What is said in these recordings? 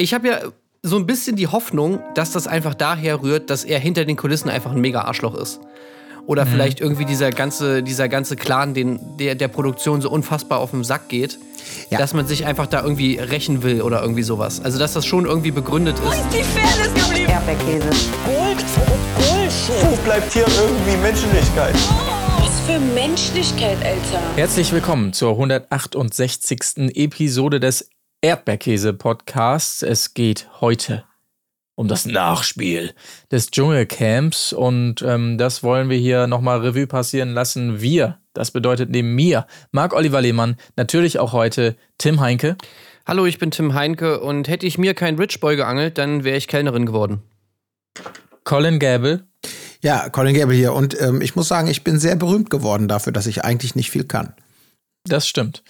Ich habe ja so ein bisschen die Hoffnung, dass das einfach daher rührt, dass er hinter den Kulissen einfach ein mega Arschloch ist. Oder mhm. vielleicht irgendwie dieser ganze, dieser ganze Clan, den, der der Produktion so unfassbar auf den Sack geht, ja. dass man sich einfach da irgendwie rächen will oder irgendwie sowas. Also dass das schon irgendwie begründet ist. Wo ist die Fairness geblieben? Erdbeerkäse. Gold, Bullshit. Wo bleibt hier irgendwie Menschlichkeit? Was für Menschlichkeit, Alter. Herzlich willkommen zur 168. Episode des Erdbeerkäse-Podcasts. Es geht heute um das Nachspiel des Dschungelcamps und ähm, das wollen wir hier nochmal Revue passieren lassen. Wir, das bedeutet neben mir, Marc-Oliver Lehmann, natürlich auch heute Tim Heinke. Hallo, ich bin Tim Heinke und hätte ich mir keinen Rich Boy geangelt, dann wäre ich Kellnerin geworden. Colin Gable. Ja, Colin Gable hier und ähm, ich muss sagen, ich bin sehr berühmt geworden dafür, dass ich eigentlich nicht viel kann. Das stimmt.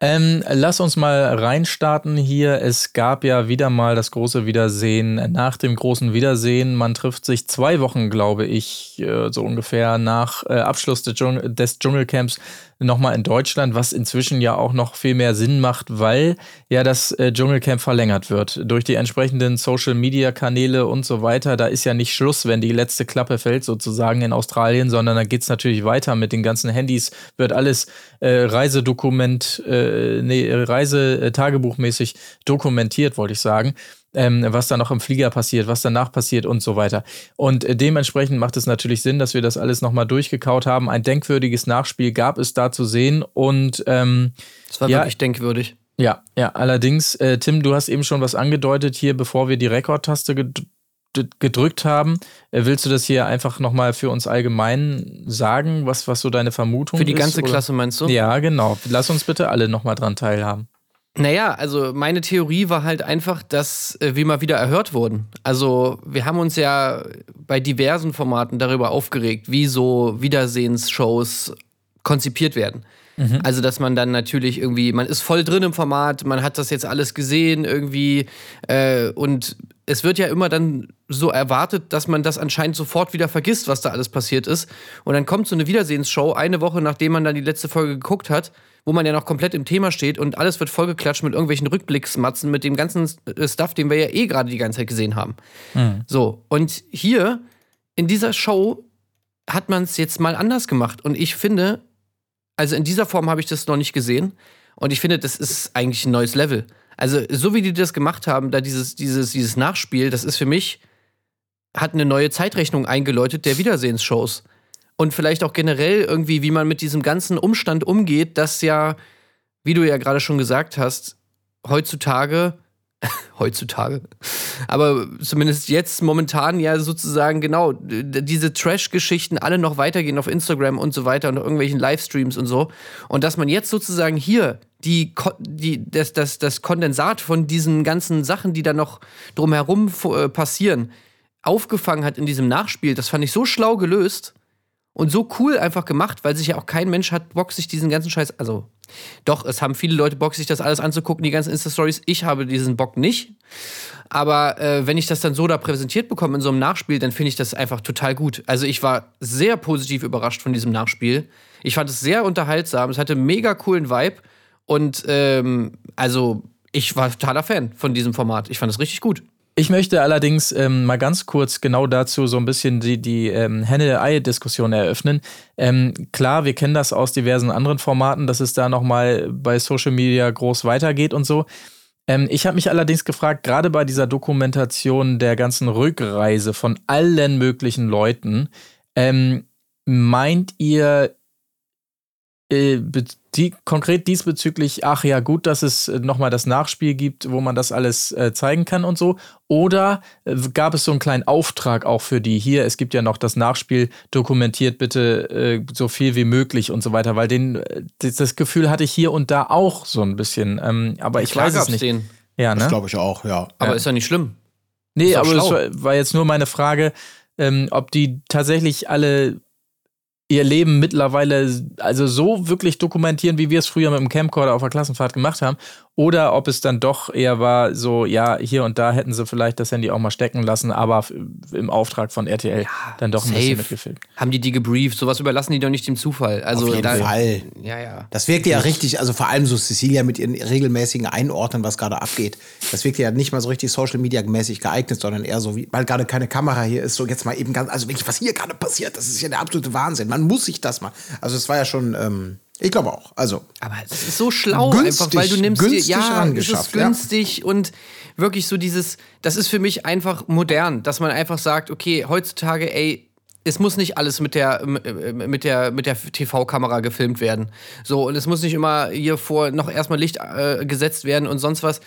Ähm, lass uns mal reinstarten hier. Es gab ja wieder mal das große Wiedersehen nach dem großen Wiedersehen. Man trifft sich zwei Wochen, glaube ich, äh, so ungefähr nach äh, Abschluss des, Dschungel des Dschungelcamps nochmal in Deutschland, was inzwischen ja auch noch viel mehr Sinn macht, weil ja das äh, Dschungelcamp verlängert wird. Durch die entsprechenden Social-Media-Kanäle und so weiter. Da ist ja nicht Schluss, wenn die letzte Klappe fällt, sozusagen in Australien, sondern da geht es natürlich weiter mit den ganzen Handys, wird alles äh, Reisedokument, äh, nee, Reisetagebuchmäßig dokumentiert, wollte ich sagen ähm, was da noch im Flieger passiert, was danach passiert und so weiter. Und äh, dementsprechend macht es natürlich Sinn, dass wir das alles nochmal durchgekaut haben. Ein denkwürdiges Nachspiel gab es da zu sehen und ähm, das war ja, wirklich denkwürdig. Ja, ja, allerdings, äh, Tim, du hast eben schon was angedeutet hier, bevor wir die Rekordtaste ged gedrückt haben. Äh, willst du das hier einfach nochmal für uns allgemein sagen, was, was so deine Vermutung ist? Für die ganze ist, Klasse meinst du? Ja, genau. Lass uns bitte alle nochmal dran teilhaben. Naja, also meine Theorie war halt einfach, dass äh, wir mal wieder erhört wurden. Also wir haben uns ja bei diversen Formaten darüber aufgeregt, wie so Wiedersehensshows konzipiert werden. Mhm. Also, dass man dann natürlich irgendwie, man ist voll drin im Format, man hat das jetzt alles gesehen irgendwie äh, und es wird ja immer dann so erwartet, dass man das anscheinend sofort wieder vergisst, was da alles passiert ist. Und dann kommt so eine Wiedersehensshow eine Woche, nachdem man dann die letzte Folge geguckt hat wo man ja noch komplett im Thema steht und alles wird vollgeklatscht mit irgendwelchen Rückblicksmatzen, mit dem ganzen äh, Stuff, den wir ja eh gerade die ganze Zeit gesehen haben. Mhm. So, und hier in dieser Show hat man es jetzt mal anders gemacht. Und ich finde, also in dieser Form habe ich das noch nicht gesehen. Und ich finde, das ist eigentlich ein neues Level. Also, so wie die das gemacht haben, da dieses, dieses, dieses Nachspiel, das ist für mich, hat eine neue Zeitrechnung eingeläutet der Wiedersehensshows und vielleicht auch generell irgendwie, wie man mit diesem ganzen Umstand umgeht, dass ja, wie du ja gerade schon gesagt hast, heutzutage, heutzutage, aber zumindest jetzt momentan ja sozusagen genau diese Trash-Geschichten alle noch weitergehen auf Instagram und so weiter und irgendwelchen Livestreams und so. Und dass man jetzt sozusagen hier die, die, das, das, das Kondensat von diesen ganzen Sachen, die da noch drumherum äh, passieren, aufgefangen hat in diesem Nachspiel, das fand ich so schlau gelöst und so cool einfach gemacht, weil sich ja auch kein Mensch hat Bock, sich diesen ganzen Scheiß. Also, doch, es haben viele Leute Bock, sich das alles anzugucken, die ganzen Insta-Stories. Ich habe diesen Bock nicht. Aber äh, wenn ich das dann so da präsentiert bekomme in so einem Nachspiel, dann finde ich das einfach total gut. Also, ich war sehr positiv überrascht von diesem Nachspiel. Ich fand es sehr unterhaltsam. Es hatte mega coolen Vibe. Und ähm, also, ich war totaler Fan von diesem Format. Ich fand es richtig gut. Ich möchte allerdings ähm, mal ganz kurz genau dazu so ein bisschen die, die ähm, Henne-Ei-Diskussion eröffnen. Ähm, klar, wir kennen das aus diversen anderen Formaten, dass es da nochmal bei Social Media groß weitergeht und so. Ähm, ich habe mich allerdings gefragt, gerade bei dieser Dokumentation der ganzen Rückreise von allen möglichen Leuten, ähm, meint ihr, die, konkret diesbezüglich, ach ja, gut, dass es äh, nochmal das Nachspiel gibt, wo man das alles äh, zeigen kann und so. Oder äh, gab es so einen kleinen Auftrag auch für die hier? Es gibt ja noch das Nachspiel, dokumentiert bitte äh, so viel wie möglich und so weiter, weil den, äh, das Gefühl hatte ich hier und da auch so ein bisschen. Ähm, aber ich Klar weiß es nicht. Den. Ja, ne? Das glaube ich auch, ja. Aber ja. ist ja nicht schlimm. Nee, aber das war, war jetzt nur meine Frage, ähm, ob die tatsächlich alle ihr Leben mittlerweile also so wirklich dokumentieren, wie wir es früher mit dem Camcorder auf der Klassenfahrt gemacht haben, oder ob es dann doch eher war, so, ja, hier und da hätten sie vielleicht das Handy auch mal stecken lassen, aber im Auftrag von RTL dann doch ein safe. bisschen mitgefilmt. Haben die die gebrieft? Sowas überlassen die doch nicht dem Zufall. Also Auf jeden da, Fall. Ja, ja. Das wirkt ja richtig, also vor allem so Cecilia mit ihren regelmäßigen Einordnen, was gerade abgeht. Das wirkt ja nicht mal so richtig Social Media mäßig geeignet, sondern eher so wie, weil gerade keine Kamera hier ist, so jetzt mal eben ganz, also wirklich, was hier gerade passiert, das ist ja der absolute Wahnsinn. Man muss sich das mal. Also es war ja schon, ähm, ich glaube auch. Also Aber es ist so schlau Günstig, einfach, weil du nimmst dir, günstig ja, es ist rangeschafft, ja. günstig und wirklich so dieses, das ist für mich einfach modern, dass man einfach sagt, okay, heutzutage, ey, es muss nicht alles mit der, äh, mit der, mit der TV-Kamera gefilmt werden. So, und es muss nicht immer hier vor noch erstmal Licht äh, gesetzt werden und sonst was.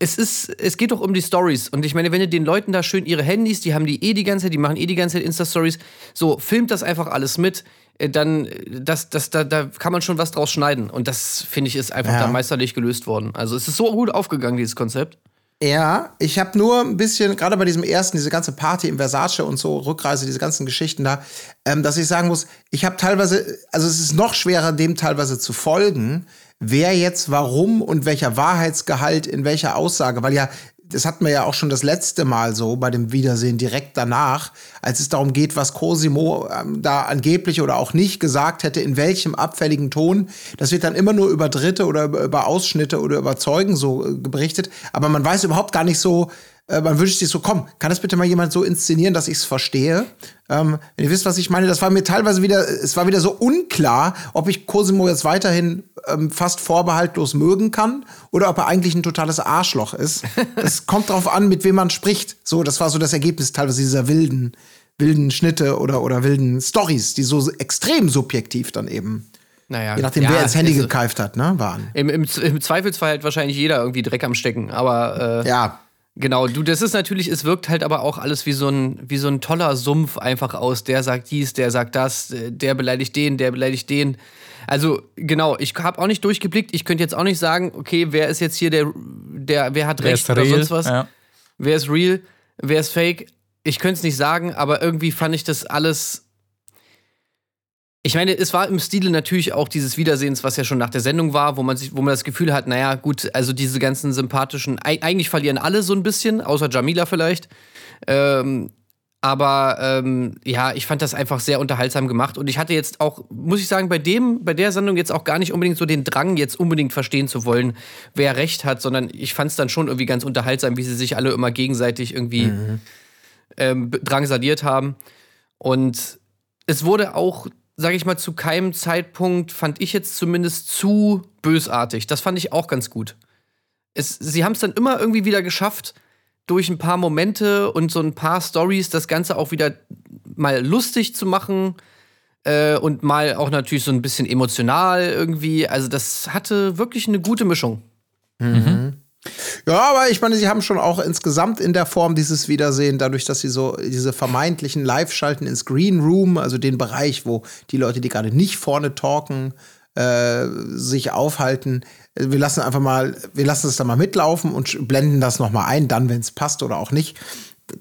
Es ist, es geht doch um die Stories. Und ich meine, wenn ihr den Leuten da schön ihre Handys, die haben die eh die ganze Zeit, die machen eh die ganze Zeit Insta-Stories, so, filmt das einfach alles mit, dann, äh, das, das, da, da kann man schon was draus schneiden. Und das, finde ich, ist einfach Ja. da meisterlich gelöst worden. Also es ist so gut aufgegangen, dieses Konzept. Ja, ich habe nur ein bisschen, gerade bei diesem ersten, diese ganze Party im Versace und so, Rückreise, diese ganzen Geschichten da, ähm, dass ich sagen muss, ich habe teilweise, also es ist noch schwerer, dem teilweise zu folgen, wer jetzt warum und welcher Wahrheitsgehalt in welcher Aussage, weil ja, das hatten wir ja auch schon das letzte Mal so bei dem Wiedersehen direkt danach, als es darum geht, was Cosimo ähm, da angeblich oder auch nicht gesagt hätte, in welchem abfälligen Ton. Das wird dann immer nur über Dritte oder über, Ausschnitte oder über Zeugen so äh, berichtet. Aber man weiß überhaupt gar nicht so, äh, man wünscht sich so, komm, kann das bitte mal jemand so inszenieren, dass ich es verstehe? Ähm, wenn ihr wisst, was ich meine, das war mir teilweise wieder, es war wieder so unklar, ob ich Cosimo jetzt weiterhin ähm, fast vorbehaltlos mögen kann oder ob er eigentlich ein totales Arschloch ist. Es kommt drauf an, mit wem man spricht. So, das war so das Ergebnis teilweise dieser wilden, wilden Schnitte oder, oder wilden Stories, die so extrem subjektiv dann eben, Naja, je nachdem, ja, wer ins Handy also, gekeift hat, ne, waren. Im, im, Im Zweifelsfall hat wahrscheinlich jeder irgendwie Dreck am Stecken. Aber äh, Ja, Genau, du, das ist natürlich, es wirkt halt aber auch alles wie so ein, wie so ein toller Sumpf einfach aus. Der sagt dies, der sagt das, der beleidigt den, der beleidigt den. Also, genau, ich habe auch nicht durchgeblickt. Ich könnte jetzt auch nicht sagen, okay, wer ist jetzt hier der, der wer hat Wer recht oder sonst was. Ja. Wer ist real, wer ist fake. Ich könnte es nicht sagen, aber irgendwie fand ich das alles. Ich meine, es war im Stile natürlich auch dieses Wiedersehens, was ja schon nach der Sendung war, wo man sich, wo man das Gefühl hat, naja, gut, also diese ganzen sympathischen, eig- eigentlich verlieren alle so ein bisschen, außer Jamila vielleicht. Ähm, aber ähm, ja, ich fand das einfach sehr unterhaltsam gemacht. Und ich hatte jetzt auch, muss ich sagen, bei dem, bei der Sendung jetzt auch gar nicht unbedingt so den Drang, jetzt unbedingt verstehen zu wollen, wer recht hat, sondern ich fand es dann schon irgendwie ganz unterhaltsam, wie sie sich alle immer gegenseitig irgendwie ähm, be- drangsaliert haben. Und es wurde auch, sage ich mal, zu keinem Zeitpunkt, fand ich jetzt zumindest zu bösartig. Das fand ich auch ganz gut. Es, sie haben es dann immer irgendwie wieder geschafft, durch ein paar Momente und so ein paar Stories das Ganze auch wieder mal lustig zu machen äh, und mal auch natürlich so ein bisschen emotional irgendwie. Also das hatte wirklich eine gute Mischung. Ja, aber ich meine, sie haben schon auch insgesamt in der Form dieses Wiedersehen, dadurch, dass sie so diese vermeintlichen Live-Schalten ins Green Room, also den Bereich, wo die Leute, die gerade nicht vorne talken, äh, sich aufhalten. Wir lassen einfach mal, wir lassen es da mal mitlaufen und blenden das noch mal ein, dann, wenn es passt oder auch nicht.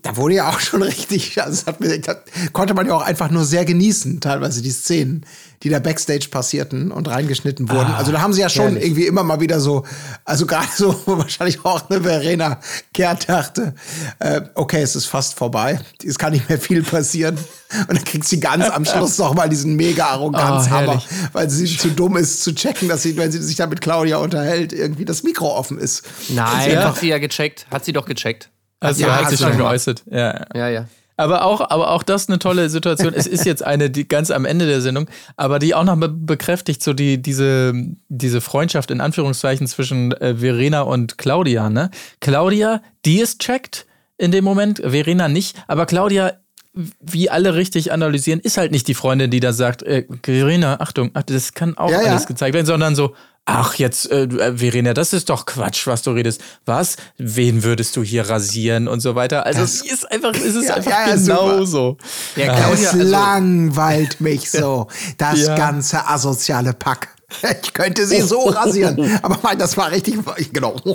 Da wurde ja auch schon richtig, also das, hat mir, das konnte man ja auch einfach nur sehr genießen, teilweise die Szenen, die da Backstage passierten und reingeschnitten wurden. also da haben sie ja schon herrlich. irgendwie immer mal wieder so, also gerade so wahrscheinlich auch eine Verena Kehrt dachte, äh, okay, es ist fast vorbei, es kann nicht mehr viel passieren. Und dann kriegt sie ganz am Schluss noch mal diesen mega Arroganzhammer, herrlich. weil sie zu dumm ist zu checken, dass sie, wenn sie sich da mit Claudia unterhält, irgendwie das Mikro offen ist. Nein, hat sie ja gecheckt. Hat sie doch gecheckt. Also Ja, hat hast sich du schon geäußert. Ja. Ja, ja. Aber auch, aber auch das eine tolle Situation. es ist jetzt eine, die ganz am Ende der Sendung, aber die auch noch be bekräftigt, so die, diese, diese Freundschaft in Anführungszeichen zwischen äh, Verena und Claudia, ne? Claudia, die ist checkt in dem Moment, Verena nicht, aber Claudia, wie alle richtig analysieren, ist halt nicht die Freundin, die da sagt, äh, Verena, Achtung, ach, das kann auch Ja, ja. alles gezeigt werden, sondern so, ach jetzt, äh, äh, Verena, das ist doch Quatsch, was du redest. Was? Wen würdest du hier rasieren und so weiter? Also Das- es ist einfach, es ist Ja, einfach ja, ja, genau so. Ja, Es Claudia, also, langweilt mich so, das Ja. ganze asoziale Pack. Ich könnte sie so rasieren, aber mein, das war richtig, genau.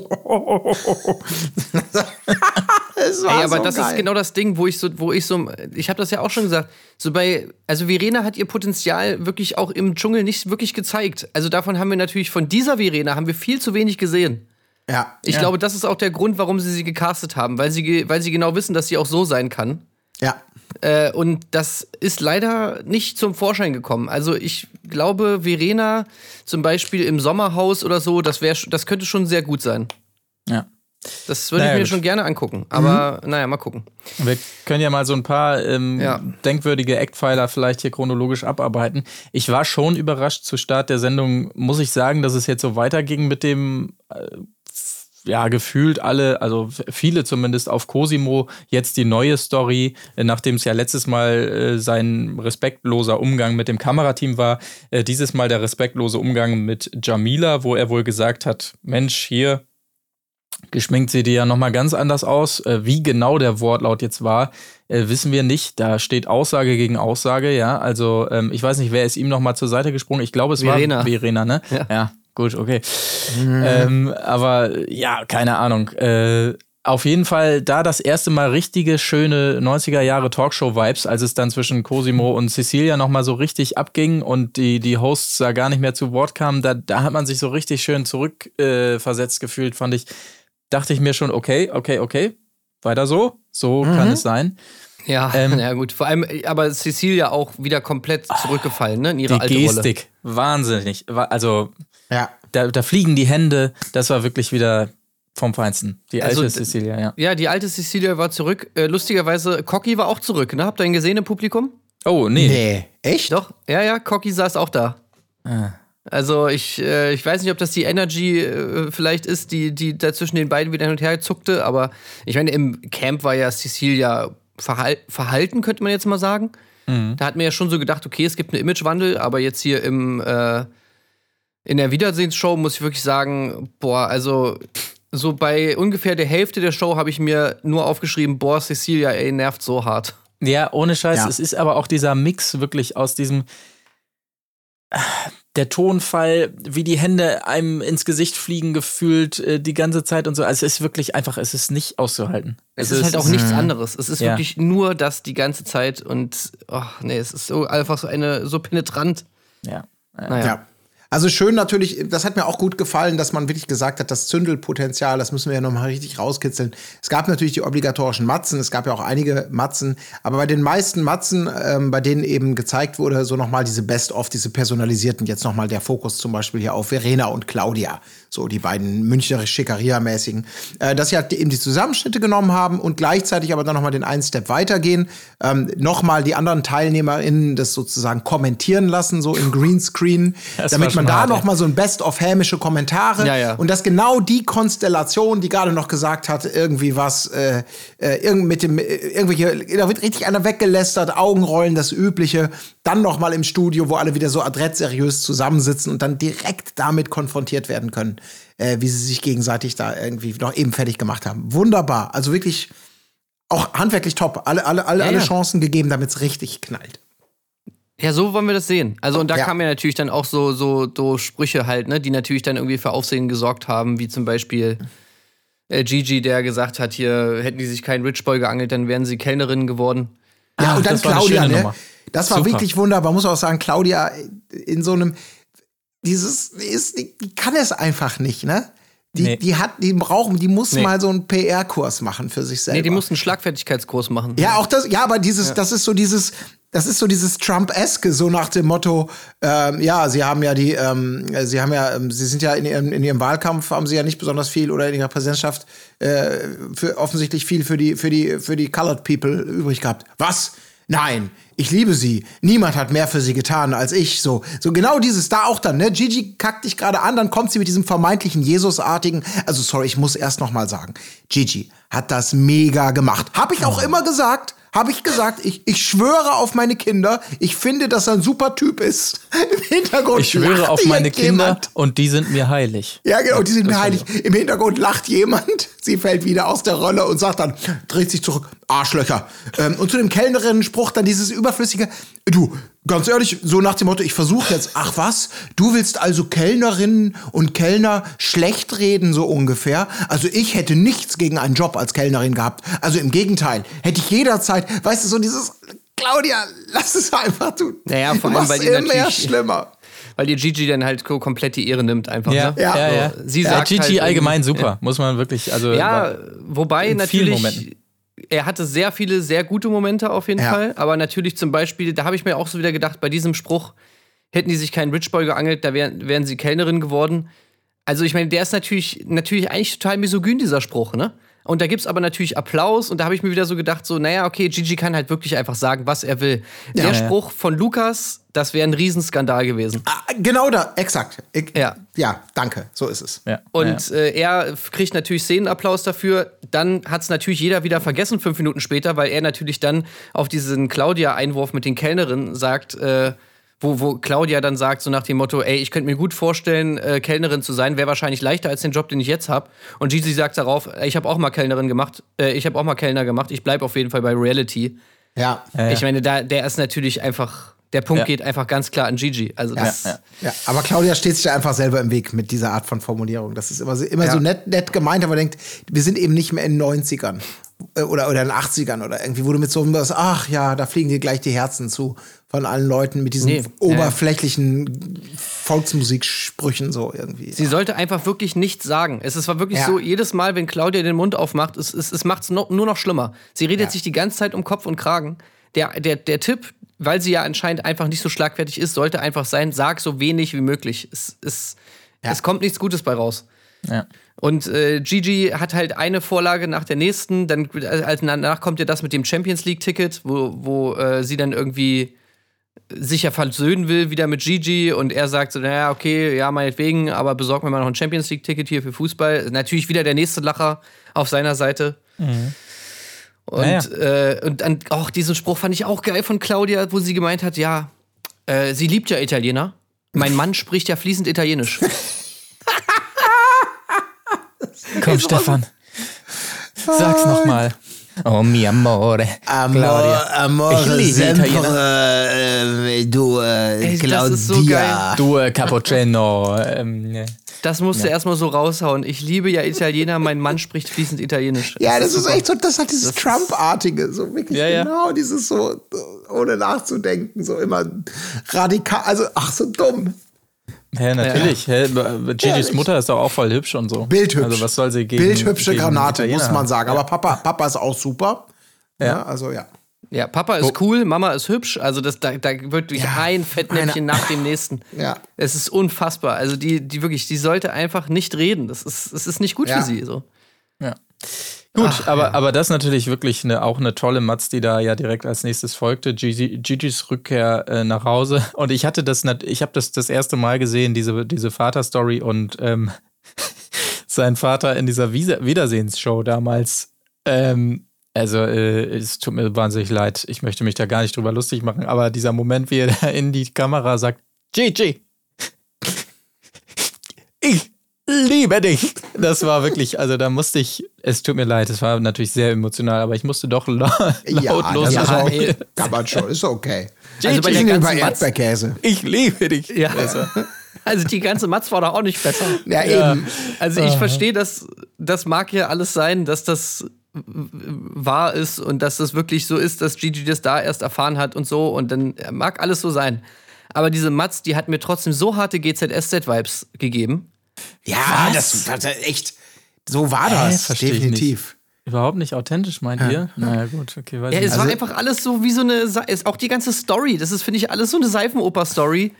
es war Ey, aber so das geil. ist genau das Ding, wo ich so, wo ich so, ich habe das ja auch schon gesagt, so bei, also Verena hat ihr Potenzial wirklich auch im Dschungel nicht wirklich gezeigt. Also davon haben wir natürlich, von dieser Verena haben wir viel zu wenig gesehen. Ja. Ich Ja. glaube, das ist auch der Grund, warum sie sie gecastet haben, weil sie, weil sie genau wissen, dass sie auch so sein kann. Ja. Äh, und das ist leider nicht zum Vorschein gekommen. Also ich glaube, Verena zum Beispiel im Sommerhaus oder so, das, wär, das könnte schon sehr gut sein. Ja. Das würde Naja, ich mir gut. schon gerne angucken. Aber naja, mal gucken. Wir können ja mal so ein paar ähm, Ja. denkwürdige Eckpfeiler vielleicht hier chronologisch abarbeiten. Ich war schon überrascht zu Start der Sendung, muss ich sagen, dass es jetzt so weiterging mit dem, äh, ja, gefühlt alle, also viele zumindest auf Cosimo, jetzt die neue Story, äh, nachdem es ja letztes Mal äh, sein respektloser Umgang mit dem Kamerateam war, äh, dieses Mal der respektlose Umgang mit Jamila, wo er wohl gesagt hat, Mensch, hier, geschminkt sieht die ja nochmal ganz anders aus. Äh, wie genau der Wortlaut jetzt war, äh, wissen wir nicht. Da steht Aussage gegen Aussage, ja. Also ähm, ich weiß nicht, wer ist ihm nochmal zur Seite gesprungen. Ich glaube, es Verena. war Verena, ne? Ja. gut, okay. Ähm, aber ja, keine Ahnung. Äh, auf jeden Fall da das erste Mal richtige, schöne 90er Jahre Talkshow-Vibes, als es dann zwischen Cosimo und Cecilia nochmal so richtig abging und die, die Hosts da gar nicht mehr zu Wort kamen. Da, da hat man sich so richtig schön zurückversetzt äh, gefühlt, fand ich. Dachte ich mir schon, okay, okay, okay, weiter so. So kann es sein. Ja, Ähm, ja gut. Vor allem, aber Cecilia auch wieder komplett zurückgefallen, ne? In ihre Die alte Rolle. Gestik, wahnsinnig. Wa- Also Ja. da, da fliegen die Hände. Das war wirklich wieder vom Feinsten. Die alte Also, Cecilia, ja. Ja, die alte Cecilia war zurück. Äh, lustigerweise, Cocky war auch zurück, ne? Habt ihr ihn gesehen im Publikum? Oh, nee. Nee. Echt? Doch, ja, ja, Cocky saß auch da. Ah. Also ich, äh, ich weiß nicht, ob das die Energy äh, vielleicht ist, die, die da zwischen den beiden wieder hin und her zuckte, aber ich meine, im Camp war ja Cecilia verhal verhalten, könnte man jetzt mal sagen. Da hat man ja schon so gedacht, okay, es gibt einen Imagewandel, aber jetzt hier im, äh, in der Wiedersehensshow muss ich wirklich sagen, boah, also so bei ungefähr der Hälfte der Show habe ich mir nur aufgeschrieben, boah, Cecilia, ey, nervt so hart. Ja, ohne Scheiß. Ja. Es ist aber auch dieser Mix wirklich aus diesem. Der Tonfall, wie die Hände einem ins Gesicht fliegen, gefühlt äh, die ganze Zeit und so. Also es ist wirklich einfach, es ist nicht auszuhalten. Es ist halt auch nichts anderes. Es ist Ja. wirklich nur das die ganze Zeit und ach nee, es ist so einfach so eine so penetrant. Ja. Naja. Ja. Also schön natürlich, das hat mir auch gut gefallen, dass man wirklich gesagt hat, das Zündelpotenzial, das müssen wir ja nochmal richtig rauskitzeln. Es gab natürlich die obligatorischen Matzen, es gab ja auch einige Matzen, aber bei den meisten Matzen, ähm, bei denen eben gezeigt wurde, so nochmal diese Best-of, diese personalisierten, jetzt nochmal der Fokus zum Beispiel hier auf Verena und Claudia, so die beiden Münchner Schickeria-mäßigen, äh, dass sie halt eben die Zusammenschnitte genommen haben und gleichzeitig aber dann nochmal den einen Step weitergehen, ähm, nochmal die anderen TeilnehmerInnen das sozusagen kommentieren lassen, so im Greenscreen, damit man schon da hart, noch ey. mal so ein Best-of hämische Kommentare Ja, ja. und dass genau die Konstellation, die gerade noch gesagt hat, irgendwie was, äh, äh, irgend mit dem, äh, irgendwelche, da wird richtig einer weggelästert, Augenrollen, das Übliche, dann noch mal im Studio, wo alle wieder so adrettseriös zusammensitzen und dann direkt damit konfrontiert werden können, äh, wie sie sich gegenseitig da irgendwie noch eben fertig gemacht haben. Wunderbar, also wirklich auch handwerklich top, alle, alle, alle, Ja, alle. Chancen gegeben, damit es richtig knallt. Ja, so wollen wir das sehen. Also und da Ja. kamen ja natürlich dann auch so, so, so Sprüche halt, ne, die natürlich dann irgendwie für Aufsehen gesorgt haben, wie zum Beispiel äh, Gigi, der gesagt hat, hier hätten die sich keinen Rich Boy geangelt, dann wären sie Kellnerinnen geworden. Ja, Ach, und dann Claudia, ne? Nummer. Das war Super. wirklich wunderbar, muss auch sagen, Claudia in so einem dieses die ist die, kann es einfach nicht, ne? Die, Nee. die hat, die brauchen, die muss Nee. mal so einen PR-Kurs machen für sich selber. Nee, die mussten einen Schlagfertigkeitskurs machen. Ja, auch das, ja, aber dieses, das ist so dieses, das ist so dieses Trump-eske, so nach dem Motto, ähm, ja, sie haben ja die, ähm, sie haben ja, ähm, sie sind ja in ihrem, in ihrem Wahlkampf, haben sie ja nicht besonders viel oder in ihrer Präsidentschaft äh, für offensichtlich viel für die, für die, für die Colored People übrig gehabt. Was? Nein, ich liebe sie. Niemand hat mehr für sie getan als ich. So, so genau dieses da auch dann. Ne? Gigi kackt dich gerade an, dann kommt sie mit diesem vermeintlichen Jesusartigen. Also sorry, ich muss erst noch mal sagen, Gigi hat das mega gemacht. Hab ich auch Oh. immer gesagt. Habe ich gesagt, ich, ich schwöre auf meine Kinder, ich finde, dass er ein super Typ ist. Im Hintergrund Ich schwöre auf meine Kinder jemand. und die sind mir heilig. Ja, genau, die sind mir das heilig. Im Hintergrund lacht jemand, sie fällt wieder aus der Rolle und sagt dann, dreht sich zurück, Arschlöcher. Ähm, und zu dem Kellnerinnen-Spruch dann dieses überflüssige, du, ganz ehrlich, so nach dem Motto, ich versuche jetzt, ach was, du willst also Kellnerinnen und Kellner schlecht reden, so ungefähr. Also ich hätte nichts gegen einen Job als Kellnerin gehabt. Also im Gegenteil, hätte ich jederzeit, weißt du, so dieses, Claudia, lass es einfach, du, Naja, vor allem, weil die immer natürlich- schlimmer. weil ihr Gigi dann halt ko- komplett die Ehre nimmt einfach. Ja, ne? ja, ja. ja. Sie ja, sagt Gigi halt allgemein super, muss man wirklich, also Ja, wobei in vielen natürlich. Er hatte sehr viele sehr gute Momente auf jeden Ja. Fall, aber natürlich zum Beispiel, da habe ich mir auch so wieder gedacht, bei diesem Spruch hätten die sich keinen Rich Boy geangelt, da wären, wären sie Kellnerin geworden. Also ich meine, der ist natürlich, natürlich eigentlich total misogyn, dieser Spruch, ne? Und da gibt's aber natürlich Applaus und da habe ich mir wieder so gedacht, so, naja, okay, Gigi kann halt wirklich einfach sagen, was er will. Der Ja. Spruch von Lukas, das wäre ein Riesenskandal gewesen. Ah, genau da, exakt. Ich, Ja. Ja, danke, so ist es. ja. Und ja. äh, er kriegt natürlich Szenenapplaus dafür. Dann hat es natürlich jeder wieder vergessen, fünf Minuten später, weil er natürlich dann auf diesen Claudia-Einwurf mit den Kellnerinnen sagt, äh, wo, wo Claudia dann sagt, so nach dem Motto, ey, ich könnte mir gut vorstellen, äh, Kellnerin zu sein, wäre wahrscheinlich leichter als den Job, den ich jetzt habe. Und Gigi sagt darauf, ich habe auch mal Kellnerin gemacht, äh, ich habe auch mal Kellner gemacht, ich bleibe auf jeden Fall bei Reality. Ja. Ich meine, da, der ist natürlich einfach, der Punkt Ja. geht einfach ganz klar an Gigi. Also das, ja. Ja, aber Claudia steht sich da einfach selber im Weg mit dieser Art von Formulierung. Das ist immer so, immer Ja. so nett, nett gemeint, aber man denkt, wir sind eben nicht mehr in den 90ern äh, oder, oder in den 80ern oder irgendwie, wo du mit so einem, ach ja, da fliegen dir gleich die Herzen zu von allen Leuten mit diesen Nee, ja, ja. oberflächlichen Volksmusiksprüchen so irgendwie. Sie sollte einfach wirklich nichts sagen. Es ist war wirklich Ja. so, jedes Mal, wenn Claudia den Mund aufmacht, es, es, es macht es no, nur noch schlimmer. Sie redet Ja. sich die ganze Zeit um Kopf und Kragen. Der, der, der Tipp, weil sie ja anscheinend einfach nicht so schlagfertig ist, sollte einfach sein, sag so wenig wie möglich. Es, es, Ja. es kommt nichts Gutes bei raus. ja. Und äh, Gigi hat halt eine Vorlage nach der nächsten. Dann also danach kommt ja das mit dem Champions League-Ticket, wo, wo äh, sie dann irgendwie sich ja versöhnen will wieder mit Gigi und er sagt so, naja, okay, ja, meinetwegen, aber besorg mir mal noch ein Champions League-Ticket hier für Fußball. Natürlich wieder der nächste Lacher auf seiner Seite. Und, Naja. äh, und dann auch diesen Spruch fand ich auch geil von Claudia, wo sie gemeint hat, ja, äh, sie liebt ja Italiener. Mein Mann spricht ja fließend Italienisch. Komm, Stefan. Sag's noch mal. Oh, mi amore. Amor, amor, Ich liebe sempre, äh, du, äh, Ey, das Claudia. ist so geil. Du, äh, Cappuccino. Ähm. Das musst du erstmal so raushauen. Ich liebe ja Italiener, mein Mann spricht fließend Italienisch. Ja, das ist echt so, das hat dieses Trump-artige, so wirklich Ja, ja. genau, dieses so, ohne nachzudenken, so immer radikal, also ach, so dumm. Hä, natürlich. Hä, Gigi's Ehrlich. Mutter ist doch auch voll hübsch und so. Bildhübsch. Also was soll sie gegen Bildhübsche gegen Granate, Italiener muss man sagen. Aber Papa, Papa ist auch super. Ja, Ja. also ja. Ja, Papa ist cool, Mama ist hübsch. Also das, da, da wird wirklich Ja, ein Fettnäpfchen nach dem nächsten. Ja. Es ist unfassbar. Also die, die wirklich, die sollte einfach nicht reden. Das ist, das ist nicht gut Ja. für sie. So. Ja. Gut, aber, aber das ist natürlich wirklich eine, auch eine tolle Matz, die da ja direkt als nächstes folgte. Gigi, Gigis Rückkehr äh, nach Hause. Und ich hatte das, ich habe das das erste Mal gesehen, diese, diese Vaterstory und ähm, sein Vater in dieser Wiedersehensshow damals. Ähm, also, äh, es tut mir wahnsinnig leid. Ich möchte mich da gar nicht drüber lustig machen, aber dieser Moment, wie er da in die Kamera sagt: Gigi, ich liebe dich. Das war wirklich, also da musste ich, es tut mir leid, es war natürlich sehr emotional, aber ich musste doch la ist Ja, auch, ey. kann man schon, ist okay. Also bei Ich der ganzen Erdbeerkäse. Ich liebe dich. ja. also die ganze Matz war doch auch nicht besser. Ja, eben. Also ich verstehe, dass das mag ja alles sein, dass das wahr ist und dass das wirklich so ist, dass Gigi das da erst erfahren hat und so und dann mag alles so sein. Aber diese Matz, die hat mir trotzdem so harte GZSZ-Vibes gegeben. Ja, das, das echt, so war Hä? das, ich definitiv. Überhaupt nicht authentisch, meint ihr? Naja, gut, okay, weiß Ja, ich es nicht. war einfach alles so wie so eine, ist auch die ganze Story, das ist, finde ich, alles so eine Seifenoper-Story.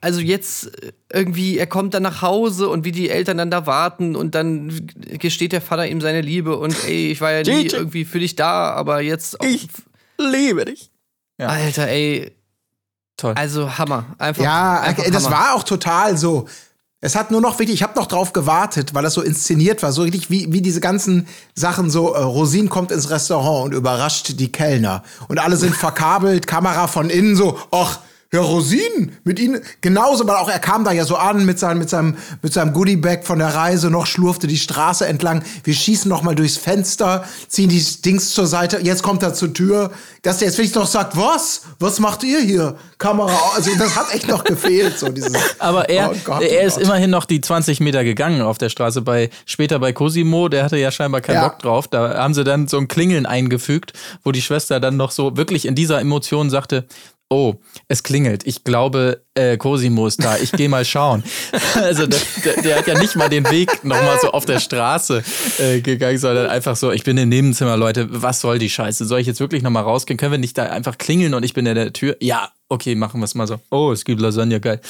Also jetzt äh, irgendwie, er kommt dann nach Hause und wie die Eltern dann da warten und dann gesteht der Vater ihm seine Liebe und ey, ich war ja nie Gigi. irgendwie für dich da, aber jetzt. Ich liebe dich. Ja. Alter, ey. Toll. Also Hammer. Einfach. Ja, einfach das Hammer. war auch total so. Es hat nur noch wirklich, ich habe noch drauf gewartet, weil das so inszeniert war, so richtig wie, wie diese ganzen Sachen so, äh, Rosin kommt ins Restaurant und überrascht die Kellner. Und alle sind verkabelt, Kamera von innen so, ach, Herr Rosin, mit Ihnen, genauso, weil auch er kam da ja so an mit seinem, mit seinem, mit seinem Goodiebag von der Reise, noch schlurfte die Straße entlang. Wir schießen noch mal durchs Fenster, ziehen die Dings zur Seite, jetzt kommt er zur Tür, dass der jetzt wirklich noch sagt, was? Was macht ihr hier? Kamera, also das hat echt noch gefehlt, so dieses. Aber er, Oh Gott, er oh ist Gott. immerhin noch die 20 Meter gegangen auf der Straße. Bei, später bei Cosimo, der hatte ja scheinbar keinen Ja. Bock drauf. Da haben sie dann so ein Klingeln eingefügt, wo die Schwester dann noch so wirklich in dieser Emotion sagte, oh, es klingelt. Ich glaube, äh, Cosimo ist da. Ich gehe mal schauen. also der, der, der, hat ja nicht mal den Weg nochmal so auf der Straße äh, gegangen, sondern einfach so, ich bin im Nebenzimmer, Leute, was soll die Scheiße? Soll ich jetzt wirklich nochmal rausgehen? Können wir nicht da einfach klingeln und ich bin in der Tür? Ja, okay, machen wir es mal so. Oh, es gibt Lasagne, geil.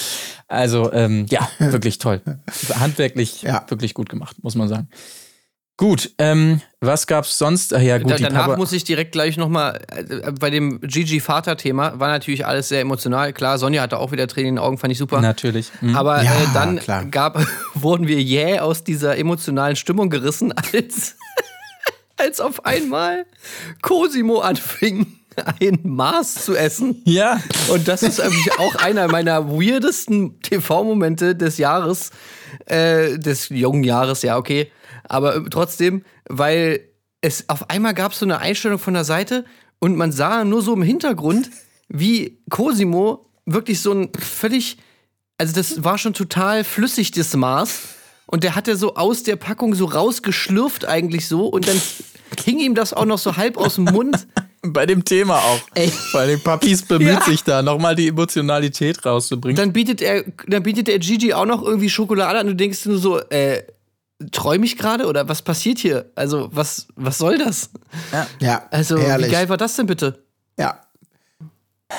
Also, ähm, ja, wirklich toll. Handwerklich Ja. wirklich gut gemacht, muss man sagen. Gut, ähm, was gab's sonst? Ach ja, gut, Da, danach Papa muss ich direkt gleich nochmal, äh, bei dem Gigi-Vater-Thema war natürlich alles sehr emotional. Klar, Sonja hatte auch wieder Tränen in den Augen, fand ich super. Natürlich. Mhm. Aber Ja, äh, dann klar. gab, wurden wir jäh aus dieser emotionalen Stimmung gerissen, als, als auf einmal Cosimo anfing, ein Mars zu essen. Ja. Und das ist irgendwie auch einer meiner weirdesten TV-Momente des Jahres, äh, des jungen Jahres, ja, okay. Aber äh, trotzdem, weil es auf einmal gab so eine Einstellung von der Seite und man sah nur so im Hintergrund, wie Cosimo wirklich so ein völlig, also das war schon total flüssig, das Maß. Und der hatte so aus der Packung so rausgeschlürft eigentlich so und dann hing ihm das auch noch so halb aus dem Mund. Bei dem Thema auch. Ey. Bei den Papis bemüht Ja. sich da, nochmal die Emotionalität rauszubringen. dann bietet er, dann bietet der Gigi auch noch irgendwie Schokolade an und du denkst nur so, äh, träume ich gerade oder was passiert hier? Also, was, was soll das? Ja, Also, herrlich. wie geil war das denn bitte? Ja.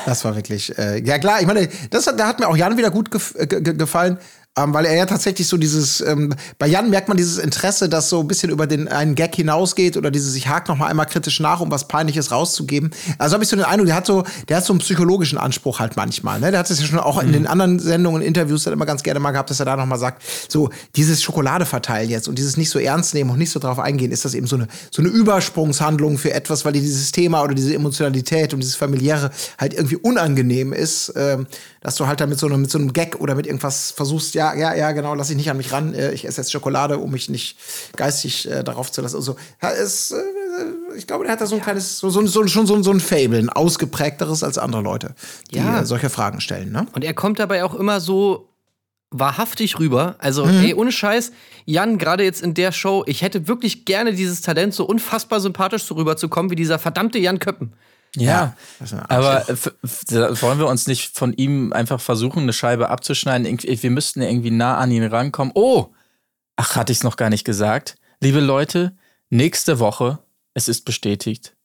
Das war wirklich, äh, ja klar, ich meine, das, hat- da hat mir auch Jan wieder gut gef äh, ge gefallen, ähm, weil er ja tatsächlich so dieses, ähm, bei Jan merkt man dieses Interesse, das so ein bisschen über den einen Gag hinausgeht oder dieses, ich hake noch mal einmal kritisch nach, um was Peinliches rauszugeben. Also habe ich so den Eindruck, der hat so, der hat so einen psychologischen Anspruch halt manchmal. Ne? Der hat es ja schon auch in den anderen Sendungen, Interviews dann immer ganz gerne mal gehabt, dass er da noch mal sagt, so dieses Schokolade verteilen jetzt und dieses nicht so ernst nehmen und nicht so drauf eingehen, ist das eben so eine, so eine Übersprungshandlung für etwas, weil dir dieses Thema oder diese Emotionalität und dieses familiäre halt irgendwie unangenehm ist, ähm, dass du halt da mit so, einem, mit so einem Gag oder mit irgendwas versuchst, ja, ja, ja, genau, lass ich nicht an mich ran, äh, ich esse jetzt Schokolade, um mich nicht geistig äh, darauf zu lassen. Also, ja, es, äh, ich glaube, der hat da so ein kleines, so, so, so, schon so, so ein Fable, ein ausgeprägteres als andere Leute, die Ja. äh, solche Fragen stellen, ne? Und er kommt dabei auch immer so wahrhaftig rüber. Also, ey, ohne Scheiß, Jan, gerade jetzt in der Show, ich hätte wirklich gerne dieses Talent, so unfassbar sympathisch so rüberzukommen wie dieser verdammte Jan Köppen. Ja, ein aber wollen wir uns nicht von ihm einfach versuchen, eine Scheibe abzuschneiden? Wir müssten ja irgendwie nah an ihn rankommen. Oh, ach, hatte ich es noch gar nicht gesagt. Liebe Leute, nächste Woche, es ist bestätigt.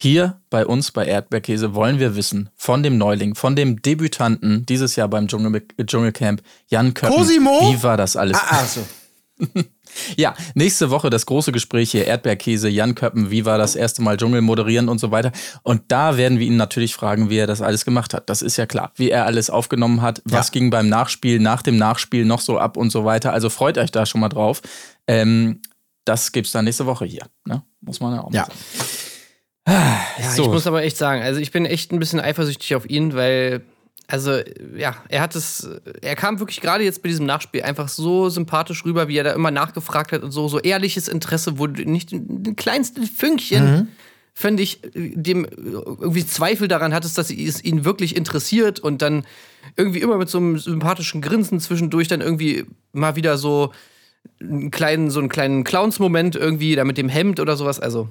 Hier bei uns bei Erdbeerkäse wollen wir wissen von dem Neuling, von dem Debütanten dieses Jahr beim Dschungel, Dschungelcamp, Jan Köppen. Cosimo? Wie war das alles? Ah, ah, so. Ja, nächste Woche das große Gespräch hier, Erdbeerkäse, Jan Köppen, wie war das erste Mal Dschungel moderieren und so weiter. Und da werden wir ihn natürlich fragen, wie er das alles gemacht hat. Das ist ja klar. Wie er alles aufgenommen hat, was Ja. ging beim Nachspiel, nach dem Nachspiel noch so ab und so weiter. Also freut euch da schon mal drauf. Ähm, das gibt's dann nächste Woche hier. Ne? Muss man ja auch mal Ja. sagen. Ja, So. ich muss aber echt sagen, also ich bin echt ein bisschen eifersüchtig auf ihn, weil, also, ja, er hat es, er kam wirklich gerade jetzt bei diesem Nachspiel einfach so sympathisch rüber, wie er da immer nachgefragt hat und so, so ehrliches Interesse, wo du nicht den kleinsten Fünkchen, finde ich, dem irgendwie Zweifel daran hattest, dass es ihn wirklich interessiert und dann irgendwie immer mit so einem sympathischen Grinsen zwischendurch dann irgendwie mal wieder so einen kleinen, so einen kleinen Clowns-Moment irgendwie, da mit dem Hemd oder sowas, also.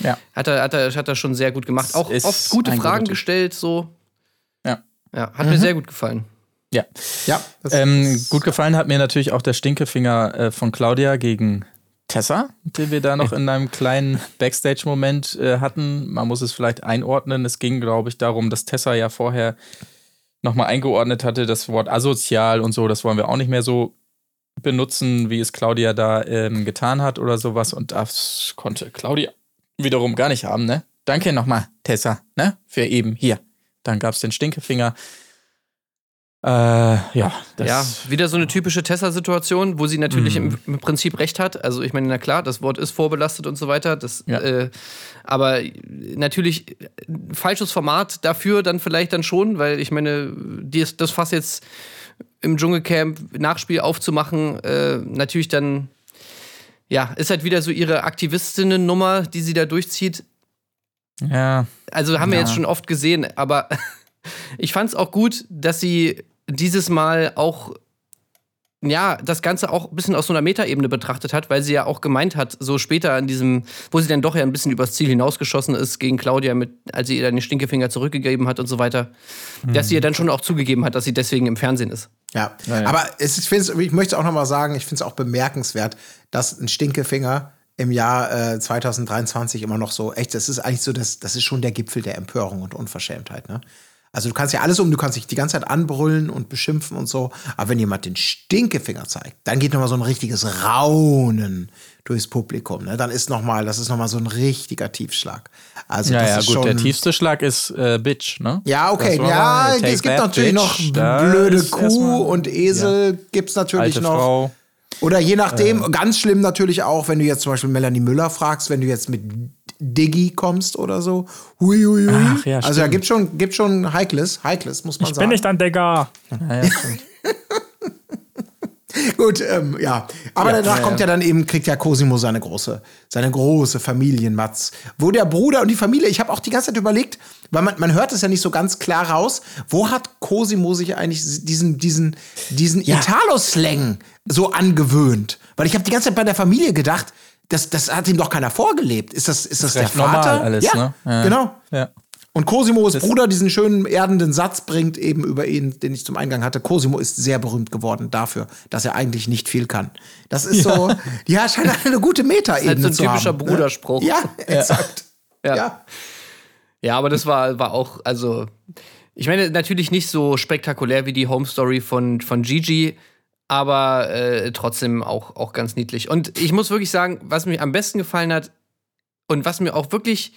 Ja. Hat er, hat er, hat er schon sehr gut gemacht. Auch oft gute Fragen gestellt, so. Ja. Hat mir sehr gut gefallen. Ja. Ja, Ähm, gut gefallen hat mir natürlich auch der Stinkefinger äh, von Claudia gegen Tessa, den wir da noch in einem kleinen Backstage-Moment äh, hatten. Man muss es vielleicht einordnen. Es ging, glaube ich, darum, dass Tessa ja vorher nochmal eingeordnet hatte, das Wort asozial und so. Das wollen wir auch nicht mehr so benutzen, wie es Claudia da ähm, getan hat oder sowas. Und das konnte Claudia wiederum gar nicht haben, ne? Danke nochmal, Tessa, ne? Für eben hier. Dann gab es den Stinkefinger. Äh, ja, das ja, wieder so eine typische Tessa-Situation, wo sie natürlich im, im Prinzip recht hat. Also, ich meine, na klar, das Wort ist vorbelastet und so weiter. Das, Ja. äh, aber natürlich ein falsches Format dafür dann vielleicht dann schon, weil ich meine, dies, das Fass jetzt im Dschungelcamp Nachspiel aufzumachen, äh, natürlich dann, ja, ist halt wieder so ihre Aktivistinnen-Nummer, die sie da durchzieht. Ja, Also haben wir Ja. jetzt schon oft gesehen, aber ich fand es auch gut, dass sie dieses Mal auch ja, das Ganze auch ein bisschen aus so einer Metaebene betrachtet hat, weil sie ja auch gemeint hat, so später in diesem, wo sie dann doch ja ein bisschen übers Ziel hinausgeschossen ist gegen Claudia, mit, als sie ihr dann den Stinkefinger zurückgegeben hat und so weiter, dass sie ja dann schon auch zugegeben hat, dass sie deswegen im Fernsehen ist. Ja, Ja, ja. aber es ich, ich möchte auch noch mal sagen, ich finde es auch bemerkenswert, dass ein Stinkefinger im Jahr äh, 2023 immer noch so, echt, das ist eigentlich so, das, das ist schon der Gipfel der Empörung und Unverschämtheit, ne? Also du kannst ja alles um, du kannst dich die ganze Zeit anbrüllen und beschimpfen und so, aber wenn jemand den Stinkefinger zeigt, dann geht noch mal so ein richtiges Raunen durchs Publikum, ne? Dann ist noch mal, das ist noch mal so ein richtiger Tiefschlag. Also Ja, das ja, ist gut, schon, der tiefste Schlag ist äh, Bitch, ne? Ja, okay, ja, es gibt that, natürlich Bitch. noch blöde Kuh und Esel gibt's natürlich Alte noch. Frau. Oder je nachdem, ganz schlimm natürlich auch, wenn du jetzt zum Beispiel Melanie Müller fragst, wenn du jetzt mit Diggi kommst oder so. Hui, hui, hui. Ach, ja, also da gibt schon, gibt schon Heikles, Heikles, muss man Ich sagen. bin nicht ein Digger. Ja, ja. Gut, ähm, ja. Aber danach ja, kommt ja dann eben, kriegt ja Cosimo seine große, seine große Familienmatz. Wo der Bruder und die Familie, ich habe auch die ganze Zeit überlegt, weil man, man hört es ja nicht so ganz klar raus, wo hat Cosimo sich eigentlich diesen, diesen, diesen Italo-Slang so angewöhnt? Weil ich habe die ganze Zeit bei der Familie gedacht, das, das hat ihm doch keiner vorgelebt. Ist das, ist das, der recht Vater? normal alles, ja, ne? Ja. genau. Ja. Und Cosimos Bruder diesen schönen erdenden Satz bringt eben über ihn, den ich zum Eingang hatte. Cosimo ist sehr berühmt geworden dafür, dass er eigentlich nicht viel kann. Das ist so, ja, scheint eine gute Metaebene halt so ein zu typischer haben. ne? Bruderspruch. Ja, exakt. Ja. Ja. Ja, aber das war, war auch, also, ich meine, natürlich nicht so spektakulär wie die Home Story von, von Gigi, aber äh, trotzdem auch, auch ganz niedlich. Und ich muss wirklich sagen, was mir am besten gefallen hat und was mir auch wirklich,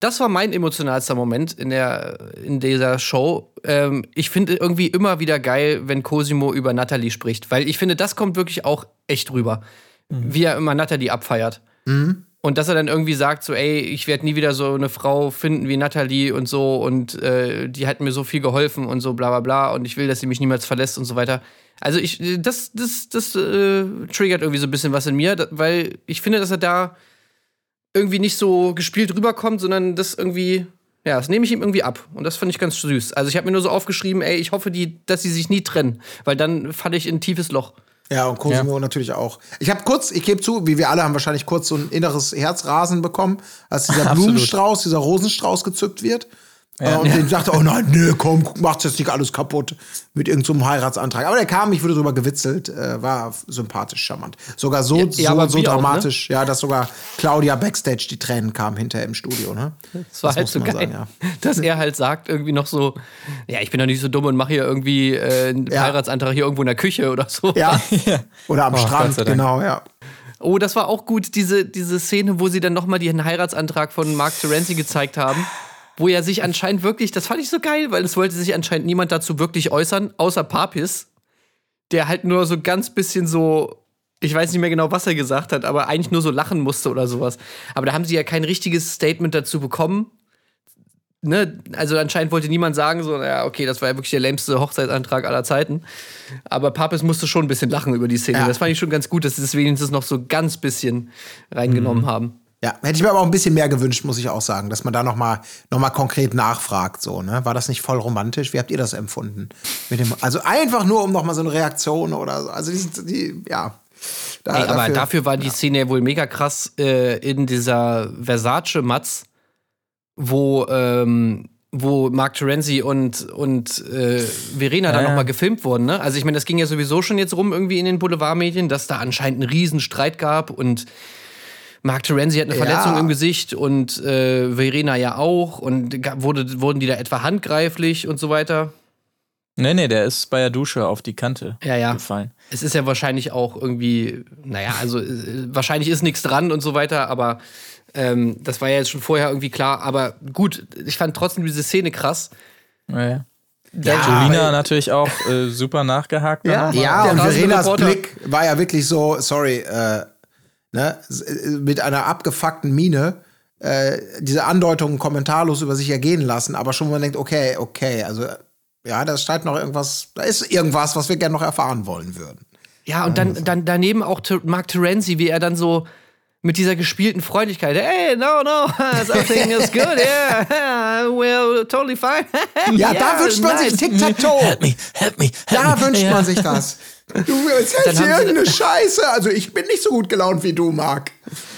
das war mein emotionalster Moment in, der, in dieser Show. Ähm, ich finde irgendwie immer wieder geil, wenn Cosimo über Natalie spricht, weil ich finde, das kommt wirklich auch echt rüber, wie er immer Natalie abfeiert. Und dass er dann irgendwie sagt, so, ey, ich werde nie wieder so eine Frau finden wie Natalie und so und äh, die hat mir so viel geholfen und so bla bla bla und ich will, dass sie mich niemals verlässt und so weiter. Also ich, das, das, das äh, triggert irgendwie so ein bisschen was in mir, weil ich finde, dass er da irgendwie nicht so gespielt rüberkommt, sondern das irgendwie, ja, das nehme ich ihm irgendwie ab. Und das fand ich ganz süß. Also ich habe mir nur so aufgeschrieben, ey, ich hoffe, die, dass sie sich nie trennen, weil dann falle ich in ein tiefes Loch. Ja, und Cosimo natürlich auch. Ich habe kurz, ich gebe zu, wie wir alle haben wahrscheinlich kurz so ein inneres Herzrasen bekommen, als dieser. Blumenstrauß, dieser Rosenstrauß gezückt wird. Äh, und den sagte, oh nein, nee, komm, macht's jetzt nicht alles kaputt mit irgendeinem Heiratsantrag. Aber der kam, ich wurde drüber gewitzelt, äh, war sympathisch, charmant. Sogar so, Ja, ja, so, aber so wir auch, ne? dramatisch, ja, dass sogar Claudia Backstage die Tränen kamen hinterher im Studio, ne? Das war halt muss so man geil, sagen, ja. dass er halt sagt, irgendwie noch so, ja, ich bin doch nicht so dumm und mache hier irgendwie äh, einen Ja. Heiratsantrag hier irgendwo in der Küche oder so. Ja. Oder am Oh, Strand, genau, ja. Oh, das war auch gut, diese, diese Szene, wo sie dann nochmal den Heiratsantrag von Mark Terenzi gezeigt haben. Wo er sich anscheinend wirklich, das fand ich so geil, weil es wollte sich anscheinend niemand dazu wirklich äußern, außer Papis, der halt nur so ganz bisschen so, ich weiß nicht mehr genau, was er gesagt hat, aber eigentlich nur so lachen musste oder sowas. Aber da haben sie ja kein richtiges Statement dazu bekommen. Ne? Also anscheinend wollte niemand sagen, so, ja, okay, das war ja wirklich der lämste Hochzeitsantrag aller Zeiten. Aber Papis musste schon ein bisschen lachen über die Szene. Ja. Das fand ich schon ganz gut, dass sie das wenigstens noch so ganz bisschen reingenommen haben. Ja, hätte ich mir aber auch ein bisschen mehr gewünscht, muss ich auch sagen, dass man da noch mal, noch mal konkret nachfragt. So, ne? War das nicht voll romantisch? Wie habt ihr das empfunden? Mit dem, also einfach nur, um noch mal so eine Reaktion oder so. Also die, die ja. Da, Ey, aber dafür war die Szene ja wohl mega krass äh, in dieser Versace-Matz, wo, ähm, wo Mark Terenzi und, und äh, Verena dann Ja, ja. nochmal gefilmt wurden. Ne? Also ich meine, das ging ja sowieso schon jetzt rum irgendwie in den Boulevardmedien, dass da anscheinend einen riesen Streit gab und Mark Terenzi hat eine Ja. Verletzung im Gesicht und äh, Verena ja auch und wurde, wurden die da etwa handgreiflich und so weiter. Nee, nee, der ist bei der Dusche auf die Kante Ja, ja. gefallen. Es ist ja wahrscheinlich auch irgendwie, naja, also äh, wahrscheinlich ist nichts dran und so weiter, aber ähm, das war ja jetzt schon vorher irgendwie klar. Aber gut, ich fand trotzdem diese Szene krass. Ja, ja. Ja, Julina natürlich auch äh, super nachgehakt. Ja. Ja, und Verenas. Blick war ja wirklich so, sorry, äh, ne, äh, mit einer abgefuckten Miene äh, diese Andeutungen kommentarlos über sich ergehen lassen, aber schon, wo man denkt, okay, okay, also ja, da steht noch irgendwas, da ist irgendwas, was wir gerne noch erfahren wollen würden. Ja, und dann, dann daneben auch Mark Terenzi, wie er dann so mit dieser gespielten Freundlichkeit, hey, no, no, something is good, yeah, we're totally fine. Ja, da wünscht man sich nice. Tic-Tac-Toe. Help me, help me, help Da me. wünscht ja. man sich das. Du erzählst hier irgendeine Scheiße. Also ich bin nicht so gut gelaunt wie du, Marc.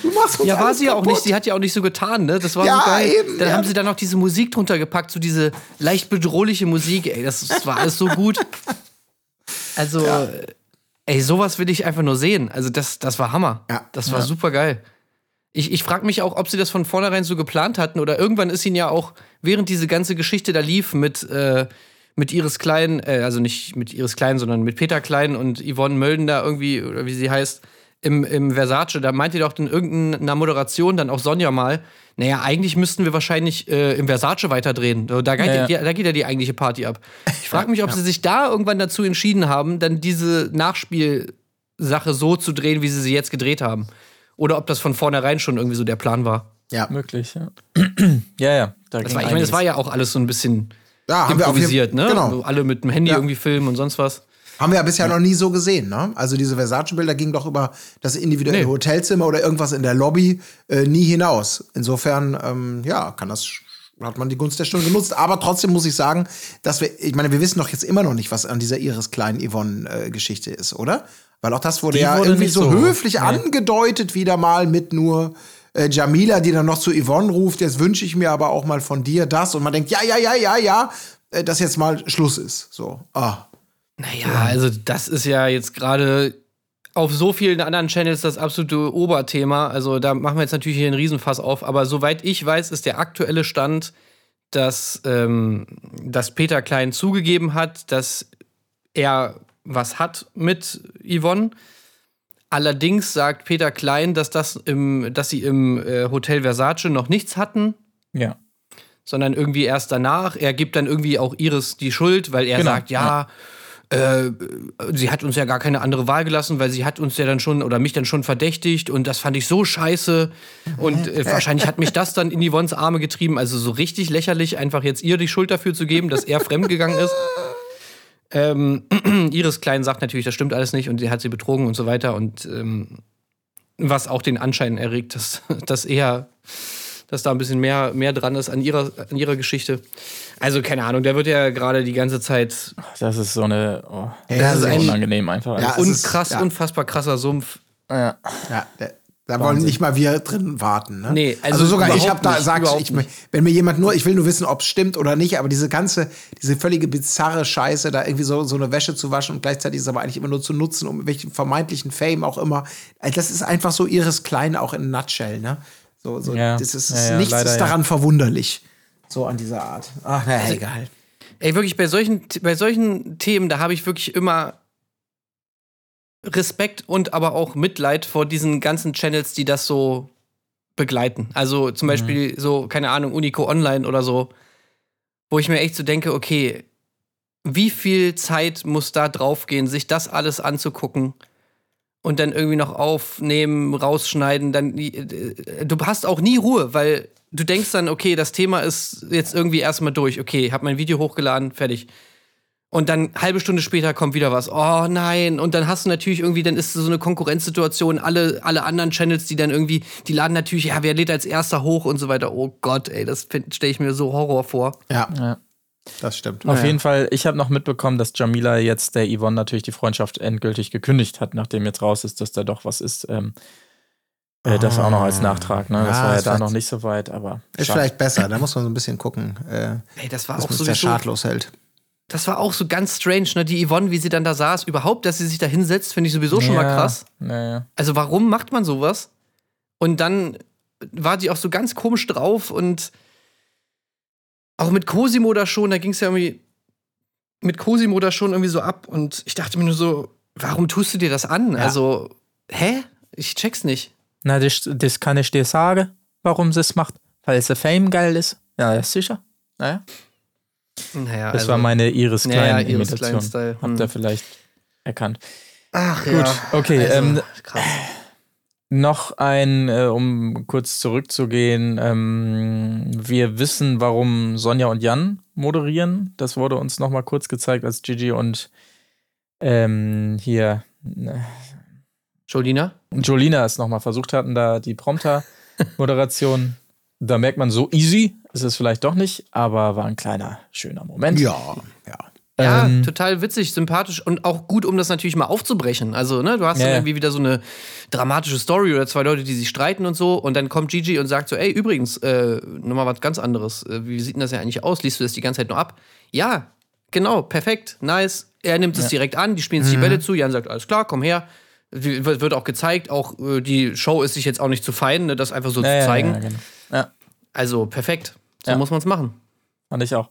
Du machst uns Ja, war sie ja auch nicht. Sie hat ja auch nicht so getan, ne? Das war Ja, so geil. eben, dann ja. haben sie dann noch diese Musik drunter gepackt, so diese leicht bedrohliche Musik. Ey, das, das war alles so gut. Also, ey, sowas will ich einfach nur sehen. Also, das, das war Hammer. Ja. Das war super geil. Ich, ich frage mich auch, ob sie das von vornherein so geplant hatten oder irgendwann ist ihnen ja auch, während diese ganze Geschichte da lief mit, äh, mit Iris Klein, äh, also nicht mit Iris Klein, sondern mit Peter Klein und Yvonne Mölden da irgendwie, oder wie sie heißt, im, im Versace, da meinte doch in irgendeiner Moderation dann auch Sonja mal, naja, eigentlich müssten wir wahrscheinlich äh, im Versace weiterdrehen. Da geht, Ja, ja, da geht ja die eigentliche Party ab. Ich frage mich, ob sie sich da irgendwann dazu entschieden haben, dann diese Nachspielsache so zu drehen, wie sie sie jetzt gedreht haben. Oder ob das von vornherein schon irgendwie so der Plan war. Ja, Möglich, ja. ja, ja. Da Das war, ich meine, das war ja auch alles so ein bisschen ja haben wir auf jeden- improvisiert, ne? Genau. Alle mit dem Handy Ja. irgendwie filmen und sonst was. Haben wir ja bisher noch nie so gesehen, ne? Also diese Versace-Bilder gingen doch über das individuelle Nee. Hotelzimmer oder irgendwas in der Lobby äh, nie hinaus. Insofern, ähm, ja, kann das hat man die Gunst der Stunde genutzt. Aber trotzdem muss ich sagen, dass wir, ich meine, wir wissen doch jetzt immer noch nicht, was an dieser Iris kleinen Yvonne-Geschichte ist, oder? Weil auch das wurde Die ja wurde irgendwie so- höflich nee. angedeutet, wieder mal mit nur äh, Jamila, die dann noch zu Yvonne ruft, jetzt wünsche ich mir aber auch mal von dir das. Und man denkt, ja, ja, ja, ja, ja, äh, dass jetzt mal Schluss ist. So, ah. Naja, also das ist ja jetzt gerade auf so vielen anderen Channels das absolute Oberthema. Also da machen wir jetzt natürlich hier einen Riesenfass auf. Aber soweit ich weiß, ist der aktuelle Stand, dass, ähm, dass Peter Klein zugegeben hat, dass er was hat mit Yvonne. Allerdings sagt Peter Klein, dass, das im, dass sie im äh, Hotel Versace noch nichts hatten Ja. sondern irgendwie erst danach. Er gibt dann irgendwie auch Iris die Schuld, weil er Genau, sagt, ja, Äh, sie hat uns ja gar keine andere Wahl gelassen, weil sie hat uns ja dann schon oder mich dann schon verdächtigt und das fand ich so scheiße und äh, wahrscheinlich hat mich das dann in Yvonnes Arme getrieben, also so richtig lächerlich, einfach jetzt ihr die Schuld dafür zu geben, dass er fremdgegangen ist. Ähm, Iris Klein sagt natürlich, das stimmt alles nicht und sie hat sie betrogen und so weiter und ähm, was auch den Anschein erregt, dass, dass eher dass da ein bisschen mehr, mehr dran ist an ihrer, an ihrer Geschichte. Also, keine Ahnung, der wird ja gerade die ganze Zeit Das ist so eine. Oh, Ja, das ist ein- unangenehm einfach. Ja, es ist- unkrass, ja. unfassbar krasser Sumpf. ja. Ja, da, da wollen nicht mal wir drin warten. Ne? Nee, also also, sogar ich habe da überhaupt ich, wenn mir jemand nur, ich will nur wissen, ob es stimmt oder nicht, aber diese ganze, diese völlige bizarre Scheiße, da irgendwie so, so eine Wäsche zu waschen und gleichzeitig ist es aber eigentlich immer nur zu nutzen, um welchen vermeintlichen Fame auch immer. Also Das ist einfach so ihres Klein auch in Nutshell, ne? So, so, Ja. das ist, Ja, ja, nichts leider, ist daran verwunderlich. So an dieser Art. Ach, na, Also egal. Ey, wirklich, bei solchen, bei solchen Themen, da habe ich wirklich immer Respekt und aber auch Mitleid vor diesen ganzen Channels, die das so begleiten. Also zum Beispiel so, keine Ahnung, Unico Online oder so, wo ich mir echt so denke, okay, wie viel Zeit muss da draufgehen, sich das alles anzugucken und dann irgendwie noch aufnehmen, rausschneiden, dann äh, du hast auch nie Ruhe, weil du denkst dann, okay, das Thema ist jetzt irgendwie erstmal durch. Okay, hab mein Video hochgeladen, fertig. Und dann halbe Stunde später kommt wieder was. Oh nein. Und dann hast du natürlich irgendwie, dann ist so eine Konkurrenzsituation. Alle, alle anderen Channels, die dann irgendwie, die laden natürlich, ja, wer lädt als erster hoch und so weiter. Oh Gott, ey, das stelle ich mir so Horror vor. Ja, Ja. das stimmt. Auf Ja. jeden Fall, ich habe noch mitbekommen, dass Jamila jetzt der Yvonne natürlich die Freundschaft endgültig gekündigt hat, nachdem jetzt raus ist, dass da doch was ist. Ähm, äh, das auch noch als Nachtrag, ne? Das Ja, war ja da noch nicht so weit, aber. Ist schade. vielleicht besser, da muss man so ein bisschen gucken, äh, Ey, das war dass auch man so schadlos hält. Das war auch so ganz strange, ne? Die Yvonne, wie sie dann da saß, überhaupt, dass sie sich da hinsetzt, finde ich sowieso schon mal Ja, krass. Naja. Also warum macht man sowas? Und dann war die auch so ganz komisch drauf und auch mit Cosimo da schon, da ging es ja irgendwie mit Cosimo da schon irgendwie so ab und ich dachte mir nur so, warum tust du dir das an? Also, hä? Ich check's nicht. Na, das, das kann ich dir sagen, warum sie es macht. Weil es Fame geil ist. Ja, ja, sicher. Naja. Naja, Das also- war meine Iris Klein Iris Imitation. Klein-Style. Habt Hm. ihr vielleicht erkannt. Ach Gut, ja. okay. Also, ähm, krass. Noch ein, äh, um kurz zurückzugehen, ähm, wir wissen, warum Sonja und Jan moderieren. Das wurde uns noch mal kurz gezeigt, als Gigi und ähm, hier äh, Jolina? Jolina es noch mal versucht hatten, da die Prompter-Moderation. da merkt man, so easy ist es vielleicht doch nicht, aber war ein kleiner, schöner Moment. Ja, ja. Ja, Ähm, total witzig, sympathisch und auch gut, um das natürlich mal aufzubrechen. Also, ne, du hast Ja, dann ja. irgendwie wieder so eine dramatische Story oder zwei Leute, die sich streiten und so. Und dann kommt Gigi und sagt so: Ey, übrigens, äh, nochmal was ganz anderes. Äh, Wie sieht denn das ja eigentlich aus? Liest du das die ganze Zeit nur ab? Ja, genau, perfekt, nice. Er nimmt es direkt an, die spielen sich Mhm. die Bälle zu. Jan sagt: Alles klar, komm her. Wird wird auch gezeigt, auch äh, die Show ist sich jetzt auch nicht zu fein, ne, das einfach so ja, zu zeigen. Ja, ja, genau. ja, Also perfekt. So Ja. muss man es machen. fand ich auch.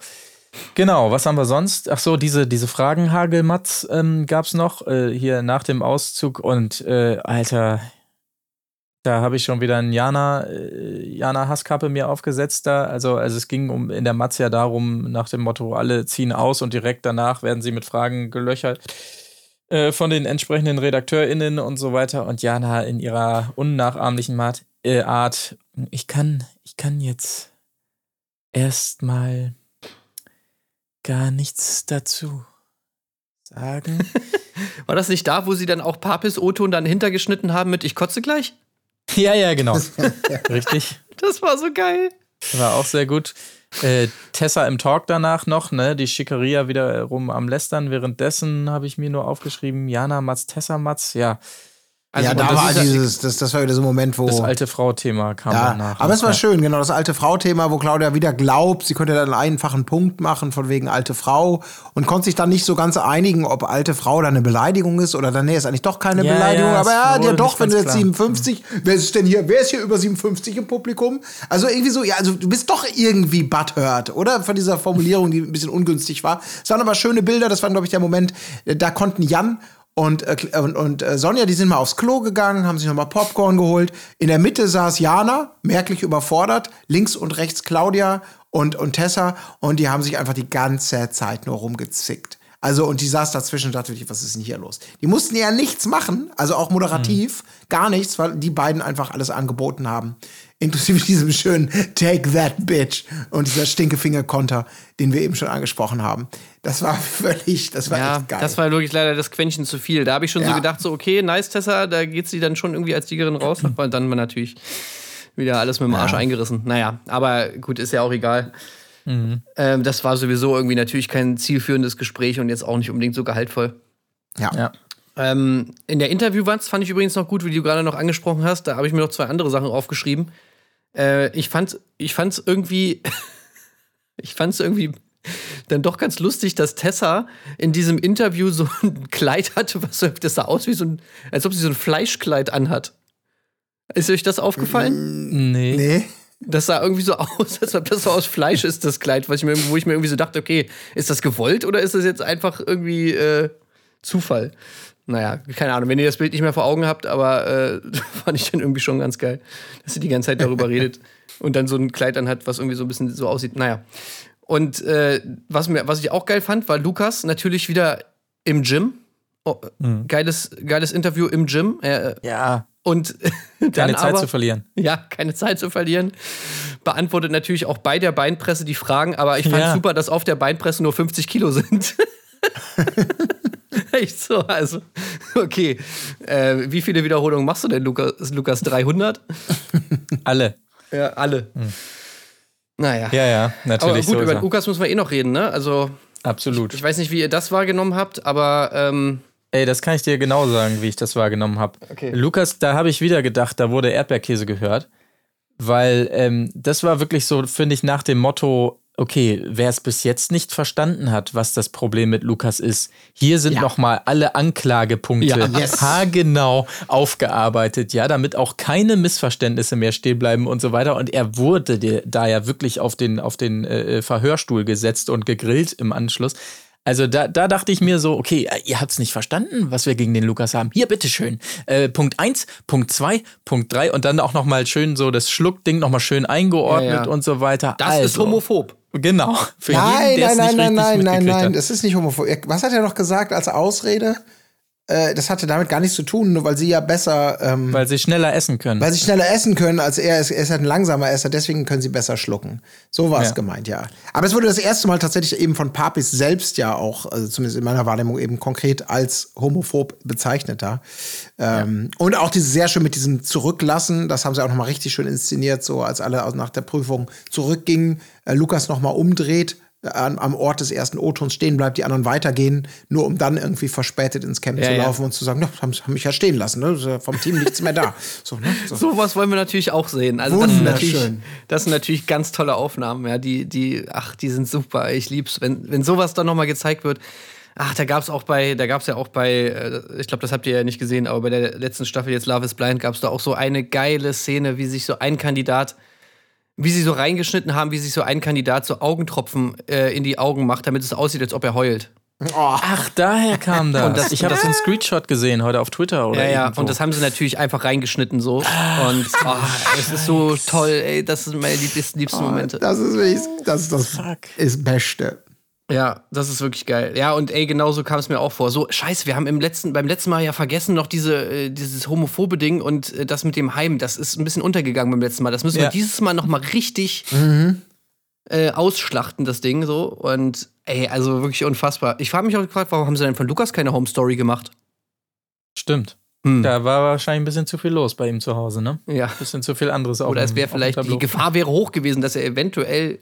Genau, was haben wir sonst? Ach so, diese, diese Fragenhagelmatz ähm, gab es noch äh, hier nach dem Auszug und äh, Alter, da habe ich schon wieder ein Jana, äh, Jana Hasskappe mir aufgesetzt da. Also, also es ging um in der Matz ja darum, nach dem Motto, alle ziehen aus und direkt danach werden sie mit Fragen gelöchert äh, von den entsprechenden RedakteurInnen und so weiter. Und Jana in ihrer unnachahmlichen Mat äh, Art, ich kann, ich kann jetzt erstmal gar nichts dazu sagen. War das nicht da, wo sie dann auch Papis O-Ton dann hintergeschnitten haben mit Ich kotze gleich? ja, ja, genau. Richtig. Das war so geil. War auch sehr gut. Äh, Tessa im Talk danach noch, ne? Die Schickeria wiederum am Lästern. Währenddessen habe ich mir nur aufgeschrieben, Jana Matz, Tessa Matz, ja. Ja, und da das war ja- dieses, das, das war wieder so ein Moment, wo. Das alte Frau-Thema kam ja, danach. aber es war ja. schön, genau, das alte Frau-Thema, wo Claudia wieder glaubt, sie könnte dann einen einfachen Punkt machen von wegen alte Frau und konnte sich dann nicht so ganz einigen, ob alte Frau dann eine Beleidigung ist oder dann, nee, ist eigentlich doch keine Ja, Beleidigung, ja, aber ja, ja doch, wenn du jetzt klar. 57, wer ist denn hier, wer ist hier über 57 im Publikum? Also irgendwie so, ja, also du bist doch irgendwie butthurt, oder? Von dieser Formulierung, die ein bisschen ungünstig war. Es waren aber schöne Bilder, das war, glaube ich, der Moment, da konnten Jan und, äh, und, und äh, Sonja, die sind mal aufs Klo gegangen, haben sich nochmal Popcorn geholt. In der Mitte saß Jana, merklich überfordert. Links und rechts Claudia und, und Tessa. Und die haben sich einfach die ganze Zeit nur rumgezickt. Also, und die saß dazwischen und dachte was ist denn hier los? Die mussten ja nichts machen, also auch moderativ, gar nichts, weil die beiden einfach alles angeboten haben. Inklusive diesem schönen Take That Bitch und dieser Stinkefinger-Konter, den wir eben schon angesprochen haben. Das war völlig, das war Ja, echt geil. das war wirklich leider das Quäntchen zu viel. Da habe ich schon so Ja. gedacht, so, okay, nice, Tessa, da geht sie dann schon irgendwie als Siegerin raus. Aber dann war natürlich wieder alles mit dem Arsch eingerissen. Naja, aber gut, ist ja auch egal. Mhm. Ähm, das war sowieso irgendwie natürlich kein zielführendes Gespräch und jetzt auch nicht unbedingt so gehaltvoll. ja. Ja. Ähm, in der Interviewwand fand ich übrigens noch gut, wie du gerade noch angesprochen hast. Da habe ich mir noch zwei andere Sachen aufgeschrieben. Äh, ich fand ich fand's irgendwie ich fand's irgendwie dann doch ganz lustig, dass Tessa in diesem Interview so ein Kleid hatte, was so, das sah aus wie so ein, als ob sie so ein Fleischkleid anhat. Ist euch das aufgefallen? Nee. Nee. Das sah irgendwie so aus, als ob das so aus Fleisch ist, das Kleid, was ich mir, wo ich mir irgendwie so dachte, okay, ist das gewollt oder ist das jetzt einfach irgendwie äh, Zufall? Naja, keine Ahnung, wenn ihr das Bild nicht mehr vor Augen habt, aber äh, fand ich dann irgendwie schon ganz geil, dass sie die ganze Zeit darüber redet und dann so ein Kleid anhat, was irgendwie so ein bisschen so aussieht. Naja. Und äh, was, mir, was ich auch geil fand, war Lukas natürlich wieder im Gym. Oh, geiles, geiles Interview im Gym. Äh, Ja, und dann keine Zeit aber, zu verlieren. ja, keine Zeit zu verlieren. Beantwortet natürlich auch bei der Beinpresse die Fragen, aber ich fand Ja. super, dass auf der Beinpresse nur 50 Kilo sind. Echt so, also, okay. Äh, wie viele Wiederholungen machst du denn, Lukas? Lukas 300? Alle. Ja, alle. Naja. Ja, ja, aber natürlich. gut, so ist über er. Lukas müssen wir eh noch reden, ne? Also, Absolut. ich weiß nicht, wie ihr das wahrgenommen habt, aber ähm, Ey, das kann ich dir genau sagen, wie ich das wahrgenommen habe. Okay. Lukas, da habe ich wieder gedacht, da wurde Erdbeerkäse gehört. Weil ähm, das war wirklich so, finde ich, nach dem Motto, okay, wer es bis jetzt nicht verstanden hat, was das Problem mit Lukas ist, hier sind Ja. nochmal alle Anklagepunkte Ja. Yes. haargenau aufgearbeitet, ja, damit auch keine Missverständnisse mehr stehen bleiben und so weiter. Und er wurde da ja wirklich auf den, auf den äh, Verhörstuhl gesetzt und gegrillt im Anschluss. Also da, da dachte ich mir so, okay, äh, ihr habt es nicht verstanden, was wir gegen den Lukas haben. Hier, bitteschön. Äh, Punkt 1, Punkt 2, Punkt 3 und dann auch nochmal schön so das Schluckding nochmal schön eingeordnet Ja, ja. und so weiter. das also, ist homophob. Genau. Für Nein, jeden, nein, nein, nicht nein, nein, nein, nein, hat. das ist nicht homophob. Was hat er noch gesagt als Ausrede? Äh, das hatte damit gar nichts zu tun, nur weil sie ja besser, ähm, Weil sie schneller essen können. weil sie schneller essen können als er. Er ist, er ist halt ein langsamer Esser, deswegen können sie besser schlucken. So war es Ja. gemeint, ja. Aber es wurde das erste Mal tatsächlich eben von Papis selbst ja auch, also zumindest in meiner Wahrnehmung eben konkret als homophob bezeichnet da. Ähm, Und auch dieses sehr schön mit diesem Zurücklassen, das haben sie auch noch mal richtig schön inszeniert, so als alle nach der Prüfung zurückgingen, äh, Lukas noch mal umdreht an, am Ort des ersten O-Tons stehen bleibt, die anderen weitergehen, nur um dann irgendwie verspätet ins Camp Ja, zu ja. laufen und zu sagen, na, haben, haben mich ja stehen lassen, ne? Ja Vom Team nichts mehr da. So, ne? so. Sowas wollen wir natürlich auch sehen. Also das sind, natürlich, das sind natürlich ganz tolle Aufnahmen, ja, die, die, ach, die sind super. Ich lieb's, wenn, wenn sowas dann nochmal gezeigt wird. Ach, da gab's auch bei, da gab's ja auch bei, äh, ich glaube, das habt ihr ja nicht gesehen, aber bei der letzten Staffel jetzt Love is Blind gab's da auch so eine geile Szene, wie sich so ein Kandidat, wie sie so reingeschnitten haben, wie sich so ein Kandidat so Augentropfen äh, in die Augen macht, damit es aussieht, als ob er heult. Ach, daher kam das. Und das- ich habe das- einen Screenshot gesehen heute auf Twitter oder Ja, ja, irgendwo. und das haben sie natürlich einfach reingeschnitten so. Und oh, es ist so toll, ey, das sind meine liebsten, liebsten Momente. Das ist wirklich, das ist das Fuck. ist Beste. Ja, das ist wirklich geil. Ja, und ey, genauso kam es mir auch vor. So, scheiße, wir haben im letzten, beim letzten Mal ja vergessen noch diese, äh, dieses homophobe Ding und äh, das mit dem Heim, das ist ein bisschen untergegangen beim letzten Mal. Das müssen Ja. wir dieses Mal noch mal richtig äh, ausschlachten, das Ding so. Und ey, also wirklich unfassbar. Ich frage mich auch gefragt, warum haben sie denn von Lukas keine Home Story gemacht? Stimmt. Hm. Da war wahrscheinlich ein bisschen zu viel los bei ihm zu Hause, ne? Ja. Bisschen zu viel anderes auf Oder es wäre vielleicht, die. Gefahr wäre hoch gewesen, dass er eventuell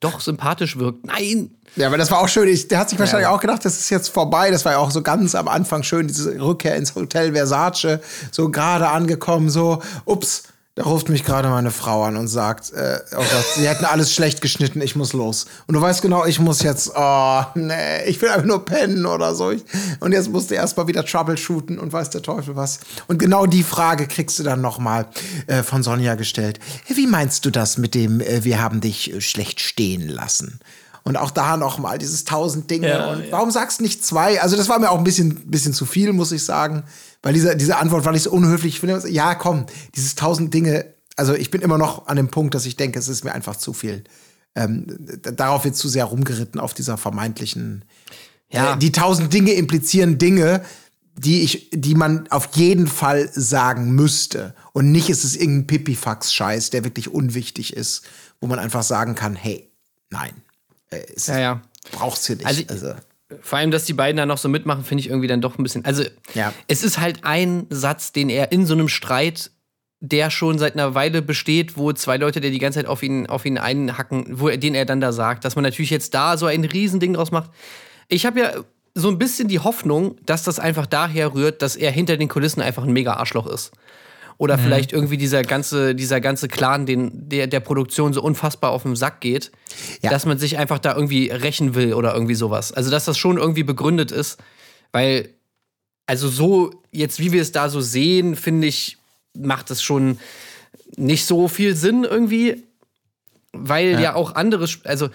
doch sympathisch wirkt. Nein! Ja, aber das war auch schön. Ich, der hat sich wahrscheinlich Ja. auch gedacht, das ist jetzt vorbei. Das war ja auch so ganz am Anfang schön, diese Rückkehr ins Hotel Versace. So gerade angekommen, so, ups, da ruft mich gerade meine Frau an und sagt, äh, oh Gott, sie hätten alles schlecht geschnitten, ich muss los. Und du weißt genau, ich muss jetzt, oh, nee, ich will einfach nur pennen oder so. Ich, und jetzt musst du erstmal wieder troubleshooten und weiß der Teufel was. Und genau die Frage kriegst du dann nochmal äh, von Sonja gestellt. Wie meinst du das mit dem, äh, wir haben dich äh, schlecht stehen lassen? Und auch da noch mal dieses tausend Dinge. Ja, und warum sagst du nicht zwei? Also das war mir auch ein bisschen, bisschen zu viel, muss ich sagen. Weil diese, diese Antwort fand ich so unhöflich. Ich finde, ja, komm, dieses tausend Dinge. Also ich bin immer noch an dem Punkt, dass ich denke, es ist mir einfach zu viel. Ähm, darauf wird zu sehr rumgeritten, auf dieser vermeintlichen. Ja. Äh, die tausend Dinge implizieren Dinge, die ich, die man auf jeden Fall sagen müsste. Und nicht ist es irgendein Pipifax-Scheiß, der wirklich unwichtig ist, wo man einfach sagen kann, hey, nein. Äh, es Ja, ja. braucht's hier nicht. Also- Also, Vor allem, dass die beiden da noch so mitmachen, finde ich irgendwie dann doch ein bisschen. Also, Ja. es ist halt ein Satz, den er in so einem Streit, der schon seit einer Weile besteht, wo zwei Leute, der die ganze Zeit auf ihn, auf ihn einhacken, wo er, den er dann da sagt, dass man natürlich jetzt da so ein Riesending draus macht. Ich habe ja so ein bisschen die Hoffnung, dass das einfach daher rührt, dass er hinter den Kulissen einfach ein mega Arschloch ist. Oder Mhm. vielleicht irgendwie dieser ganze, dieser ganze Clan, den, der der Produktion so unfassbar auf den Sack geht, Ja. dass man sich einfach da irgendwie rächen will oder irgendwie sowas. Also, dass das schon irgendwie begründet ist, weil, also so, jetzt wie wir es da so sehen, finde ich, macht es schon nicht so viel Sinn irgendwie, weil ja, auch andere, also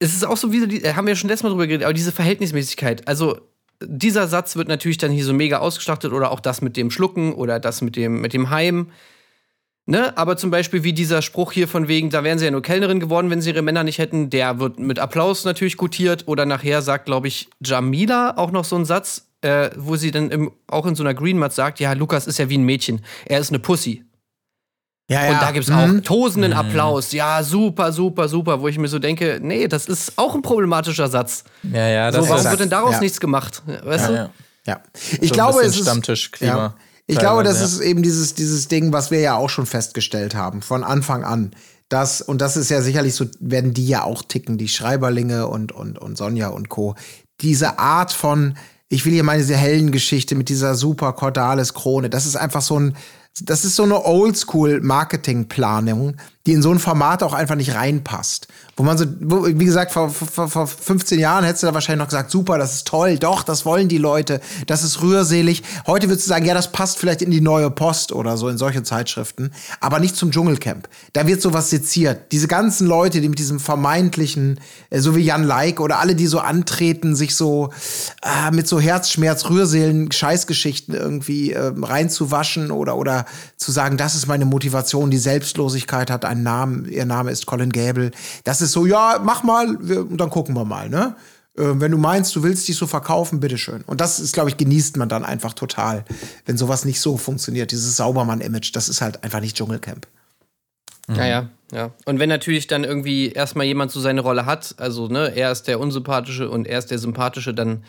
es ist auch so wie, die- haben wir ja schon letztes Mal drüber geredet, aber diese Verhältnismäßigkeit, also dieser Satz wird natürlich dann hier so mega ausgeschlachtet oder auch das mit dem Schlucken oder das mit dem, mit dem Heim. Ne? Aber zum Beispiel wie dieser Spruch hier von wegen, da wären sie ja nur Kellnerin geworden, wenn sie ihre Männer nicht hätten, der wird mit Applaus natürlich gutiert. Oder nachher sagt, glaube ich, Jamila auch noch so einen Satz, äh, wo sie dann im, auch in so einer Green Mat sagt, ja, Lukas ist ja wie ein Mädchen, er ist eine Pussy. Ja, ja. Und da gibt's auch tosenden Applaus. Ja, super, super, super, wo ich mir so denke, nee, das ist auch ein problematischer Satz. Ja, ja, das So, warum ist wird denn daraus ja. nichts gemacht? Weißt du? ja. Ja. So Ich ein glaube, es ist. Stammtischklima. Ja. Ich glaube, das ist eben dieses, dieses Ding, was wir ja auch schon festgestellt haben, von Anfang an. Das, und das ist ja sicherlich so, werden die ja auch ticken, die Schreiberlinge und, und, und Sonja und Co. Diese Art von, ich will hier meine diese Heldengeschichte mit dieser super Cordalis-Krone, das ist einfach so ein, das ist so eine Oldschool-Marketing-Planung, die in so ein Format auch einfach nicht reinpasst. Wo man so, wie gesagt, vor, vor, vor 15 Jahren hättest du da wahrscheinlich noch gesagt, super, das ist toll, doch, das wollen die Leute, das ist rührselig. Heute würdest du sagen, ja, das passt vielleicht in die neue Post oder so, in solche Zeitschriften, aber nicht zum Dschungelcamp. Da wird sowas seziert. Diese ganzen Leute, die mit diesem vermeintlichen, äh, so wie Jan Leik oder alle, die so antreten, sich so äh, mit so Herzschmerz, Rührseelen, Scheißgeschichten irgendwie äh, reinzuwaschen oder, oder zu sagen, das ist meine Motivation, die Selbstlosigkeit hat einen Namen, ihr Name ist Colin Gable. Das ist so, ja, mach mal, wir, und dann gucken wir mal, ne? Äh, wenn du meinst, du willst dich so verkaufen, bitteschön. Und das ist, glaube ich, genießt man dann einfach total, wenn sowas nicht so funktioniert. Dieses Saubermann-Image, das ist halt einfach nicht Dschungelcamp. Ja, ja, ja. Und wenn natürlich dann irgendwie erstmal jemand so seine Rolle hat, also ne, er ist der Unsympathische und er ist der Sympathische, dann,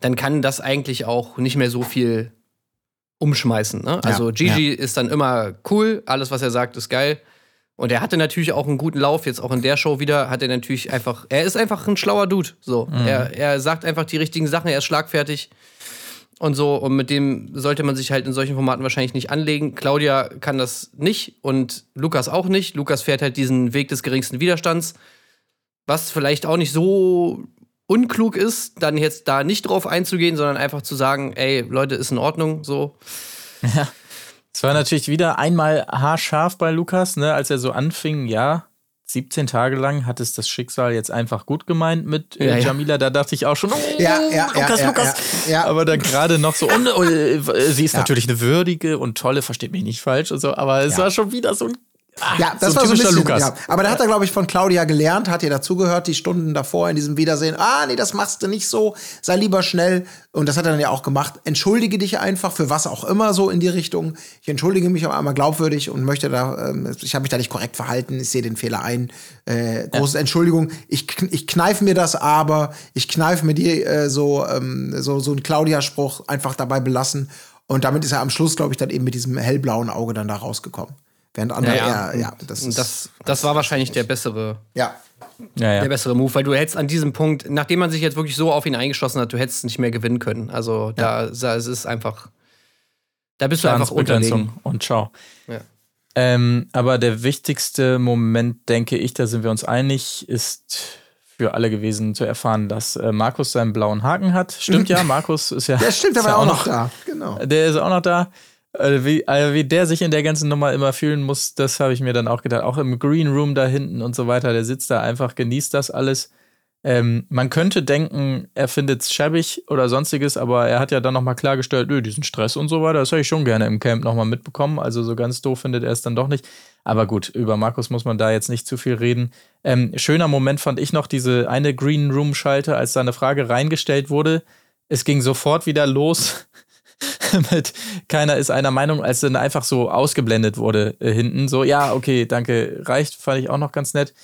dann kann das eigentlich auch nicht mehr so viel umschmeißen. Ne? Also Gigi ist dann immer cool, alles, was er sagt, ist geil. Und er hatte natürlich auch einen guten Lauf, jetzt auch in der Show wieder, hat er natürlich einfach, er ist einfach ein schlauer Dude. So. Er, er sagt einfach die richtigen Sachen, er ist schlagfertig und so. Und mit dem sollte man sich halt in solchen Formaten wahrscheinlich nicht anlegen. Claudia kann das nicht und Lukas auch nicht. Lukas fährt halt diesen Weg des geringsten Widerstands, was vielleicht auch nicht so unklug ist, dann jetzt da nicht drauf einzugehen, sondern einfach zu sagen, ey, Leute, ist in Ordnung, so. Es war natürlich wieder einmal haarscharf bei Lukas, ne, als er so anfing, ja, 17 Tage lang hat es das Schicksal jetzt einfach gut gemeint mit äh, Ja, ja. Jamila. Da dachte ich auch schon, oh, Ja, Lukas, Lukas. Aber dann gerade noch so, und, äh, sie ist natürlich eine würdige und tolle, versteht mich nicht falsch und so, aber es war schon wieder so ein Ja, das so war so ein bisschen, Lukas. Ja. Aber da hat er, glaube ich, von Claudia gelernt, hat ihr dazugehört, die Stunden davor in diesem Wiedersehen. Ah, nee, das machst du nicht so, sei lieber schnell. Und das hat er dann ja auch gemacht. Entschuldige dich einfach für was auch immer so in die Richtung. Ich entschuldige mich aber einmal glaubwürdig und möchte da, ähm, ich habe mich da nicht korrekt verhalten, ich sehe den Fehler ein. Äh, große Entschuldigung. Ich, ich kneife mir das aber, ich kneife mir die äh, so, ähm, so, so einen Claudia-Spruch einfach dabei belassen. Und damit ist er am Schluss, glaube ich, dann eben mit diesem hellblauen Auge dann da rausgekommen. Während andere, ja, ja, das Und ist, das, das war wahrscheinlich der bessere, ja. Ja, ja. der bessere Move, weil du hättest an diesem Punkt, nachdem man sich jetzt wirklich so auf ihn eingeschossen hat, du hättest nicht mehr gewinnen können. Also da, da es ist einfach, da bist du einfach unterlegen. und ciao. Ja. Ähm, aber der wichtigste Moment, denke ich, da sind wir uns einig, ist für alle gewesen zu erfahren, dass äh, Markus seinen blauen Haken hat. Stimmt ja, Markus ist ja. Ja, stimmt, der ja war auch noch da. Genau. Der ist auch noch da. Äh, Wie, äh, wie der sich in der ganzen Nummer immer fühlen muss, das habe ich mir dann auch gedacht. Auch im Green Room da hinten und so weiter. Der sitzt da einfach, genießt das alles. Ähm, man könnte denken, er findet es schäbig oder sonstiges, aber er hat ja dann nochmal klargestellt, nö, diesen Stress und so weiter, das hätte ich schon gerne im Camp nochmal mitbekommen. Also so ganz doof findet er es dann doch nicht. Aber gut, über Markus muss man da jetzt nicht zu viel reden. Ähm, schöner Moment fand ich noch diese eine Green Room-Schalte, als da eine Frage reingestellt wurde. Es ging sofort wieder los mit keiner ist einer Meinung, als dann einfach so ausgeblendet wurde äh, hinten. So, ja, okay, danke, reicht, fand ich auch noch ganz nett.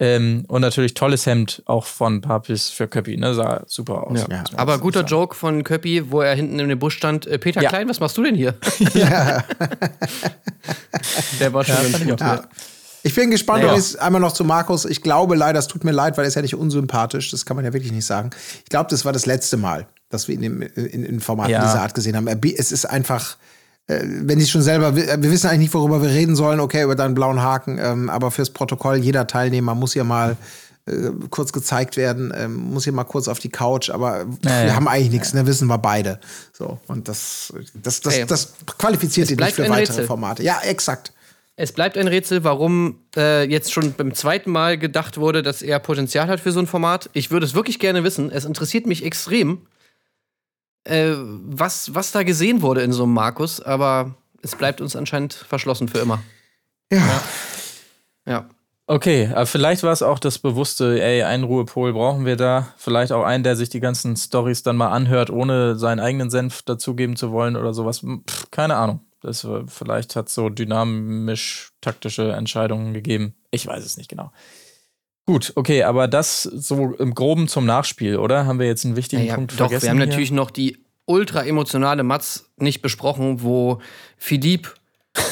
Ähm, und natürlich tolles Hemd auch von Papis für Köppi, ne? Sah super aus. Ja. man Aber guter sagen. Joke von Köppi, wo er hinten in dem Busch stand. Äh, Peter Ja. Klein, was machst du denn hier? Der war schon Ja, ganz gut. Ja. Ich bin gespannt, Naja. ich's- einmal noch zu Markus. Ich glaube leider, es tut mir leid, weil er ist ja nicht unsympathisch. Das kann man ja wirklich nicht sagen. Ich glaube, das war das letzte Mal, dass wir ihn in, in, in Formaten Ja. dieser Art gesehen haben. Bi- Es ist einfach, äh, wenn ich schon selber, wir wissen eigentlich nicht, worüber wir reden sollen. Okay, über deinen blauen Haken. Ähm, aber fürs Protokoll, jeder Teilnehmer muss hier mal äh, kurz gezeigt werden, ähm, muss hier mal kurz auf die Couch. Aber pff, Ja, wir ja. haben eigentlich nichts, ne? Wissen wir beide. So. Und das, das, das, Ey, das qualifiziert es ihn nicht bleibt für ein weitere Rätsel. Formate. Ja, exakt. Es bleibt ein Rätsel, warum äh, jetzt schon beim zweiten Mal gedacht wurde, dass er Potenzial hat für so ein Format. Ich würde es wirklich gerne wissen. Es interessiert mich extrem, äh, was, was da gesehen wurde in so einem Markus, aber es bleibt uns anscheinend verschlossen für immer. Ja. Ja. Okay, aber vielleicht war es auch das bewusste, ey, einen Ruhepol brauchen wir da. Vielleicht auch einen, der sich die ganzen Stories dann mal anhört, ohne seinen eigenen Senf dazugeben zu wollen oder sowas. Pff, keine Ahnung. Das, war- vielleicht hat es so dynamisch taktische Entscheidungen gegeben. Ich weiß es nicht genau. Gut, okay, aber das so im Groben zum Nachspiel, oder? Haben wir jetzt einen wichtigen Naja, Punkt doch, vergessen? wir haben hier? natürlich noch die ultra emotionale Matz nicht besprochen, wo Philippe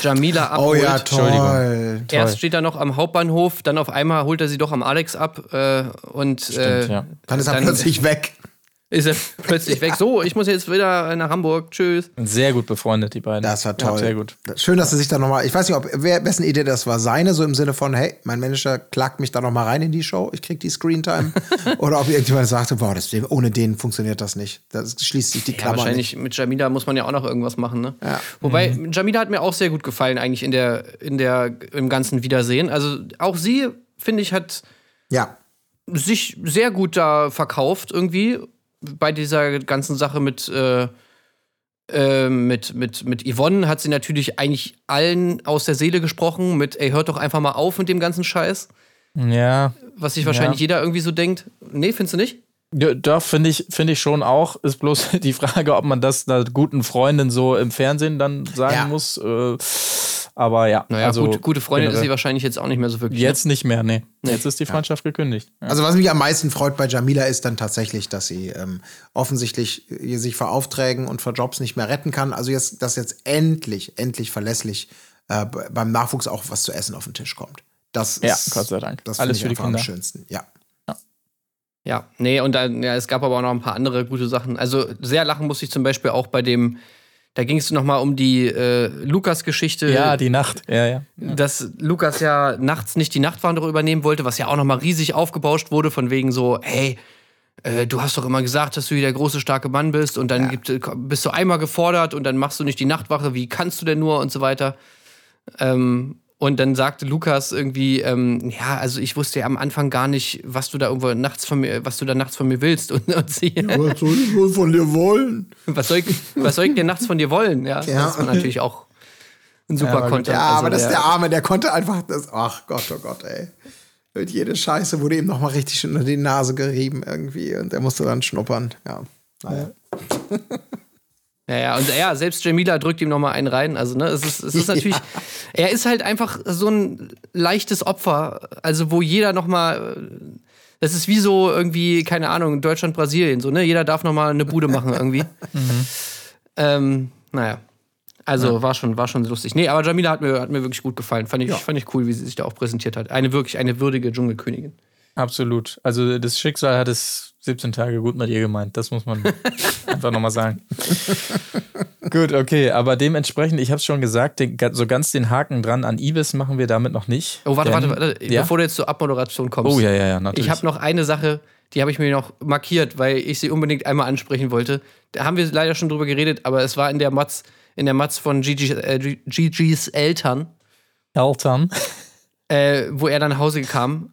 Jamila abholt. Oh ja, Entschuldigung. toll. Erst steht er noch am Hauptbahnhof, dann auf einmal holt er sie doch am Alex ab äh, und Stimmt, äh, ja. Dann ist er plötzlich weg. Ist er plötzlich weg. So, ich muss jetzt wieder nach Hamburg. Tschüss. Sehr gut befreundet, die beiden. Das war Ja, toll. sehr gut. Schön, dass er sich da nochmal, ich weiß nicht, ob, wer, wessen Idee das war, seine, so im Sinne von, hey, mein Manager klagt mich da nochmal rein in die Show, ich krieg die Screentime. Oder ob irgendjemand sagte, boah, das, ohne den funktioniert das nicht. Das schließt sich die Ja, Klammer wahrscheinlich mit Jamila muss man ja auch noch irgendwas machen, ne? Ja. Wobei, Jamila hat mir auch sehr gut gefallen, eigentlich in der, in der, im ganzen Wiedersehen. Also auch sie, finde ich, hat nicht. Ja. sich sehr gut da verkauft irgendwie bei dieser ganzen Sache mit äh, äh, mit, mit, mit Yvonne hat sie natürlich eigentlich allen aus der Seele gesprochen mit ey hört doch einfach mal auf mit dem ganzen Scheiß Ja, was sich wahrscheinlich Ja. jeder irgendwie so denkt nee findest du nicht Ja, Doch, finde ich, finde ich schon auch. Ist bloß die Frage, ob man das einer guten Freundin so im Fernsehen dann sagen Ja. muss. Äh, aber ja, naja also gut, gute Freundin ist sie wahrscheinlich jetzt auch nicht mehr so wirklich Jetzt nicht mehr, nee. Jetzt ist die Freundschaft gekündigt. Ja. Also was mich am meisten freut bei Jamila ist dann tatsächlich, dass sie ähm, offensichtlich äh, sich vor Aufträgen und vor Jobs nicht mehr retten kann. Also jetzt, dass jetzt endlich, endlich verlässlich äh, beim Nachwuchs auch was zu essen auf den Tisch kommt. Das Ja, ist, Gott sei Dank. Das Alles finde ich für die einfach am Kinder. schönsten. Ja. Ja, nee, und dann, ja, es gab aber auch noch ein paar andere gute Sachen. Also sehr lachen musste ich zum Beispiel auch bei dem, da ging es nochmal um die äh, Lukas-Geschichte. Ja, die Nacht. Ja, ja. dass Lukas ja nachts nicht die Nachtwanderung übernehmen wollte, was ja auch nochmal riesig aufgebauscht wurde, von wegen so, hey, äh, du hast doch immer gesagt, dass du hier der große, starke Mann bist und dann gibt, bist du einmal gefordert und dann machst du nicht die Nachtwache, wie kannst du denn nur und so weiter. Ähm, und dann sagte Lukas irgendwie, ähm, ja, also ich wusste ja am Anfang gar nicht, was du da irgendwo nachts von mir, was du da nachts von mir willst. Und, und sie, Was soll ich wohl von dir wollen? was, soll ich, was soll ich denn nachts von dir wollen? Ja, Ja. das war natürlich auch ein super Ja. Content. Ja, Also aber das ist der- der Arme, der konnte einfach das. Ach Gott, oh Gott, ey. Mit jede Scheiße wurde ihm nochmal richtig unter die Nase gerieben irgendwie und er musste dann schnuppern. Ja. Naja. Ja, ja, und ja, selbst Jamila drückt ihm nochmal einen rein. Also, ne, es ist, es ist natürlich, er ist halt einfach so ein leichtes Opfer, also wo jeder nochmal, das ist wie so irgendwie, keine Ahnung, Deutschland, Brasilien, so, ne, jeder darf nochmal eine Bude machen irgendwie. ähm, naja. Also war schon, war schon lustig. Nee, aber Jamila hat mir, hat mir wirklich gut gefallen. Fand ich, fand ich cool, wie sie sich da auch präsentiert hat. Eine wirklich, eine würdige Dschungelkönigin. Absolut. Also das Schicksal hat es 17 Tage gut mit ihr gemeint. Das muss man einfach nochmal sagen. gut, okay. Aber dementsprechend, ich habe es schon gesagt, den, so ganz den Haken dran an Ibis machen wir damit noch nicht. Oh, warte, Denn- warte, warte, Ja? bevor du jetzt zur Abmoderation kommst. Oh ja, ja, ja, natürlich. Ich habe noch eine Sache, die habe ich mir noch markiert, weil ich sie unbedingt einmal ansprechen wollte. Da haben wir leider schon drüber geredet, aber es war in der Matz, in der Matz von Gigi, äh, Gigis Eltern, Eltern. äh, wo er dann nach Hause kam.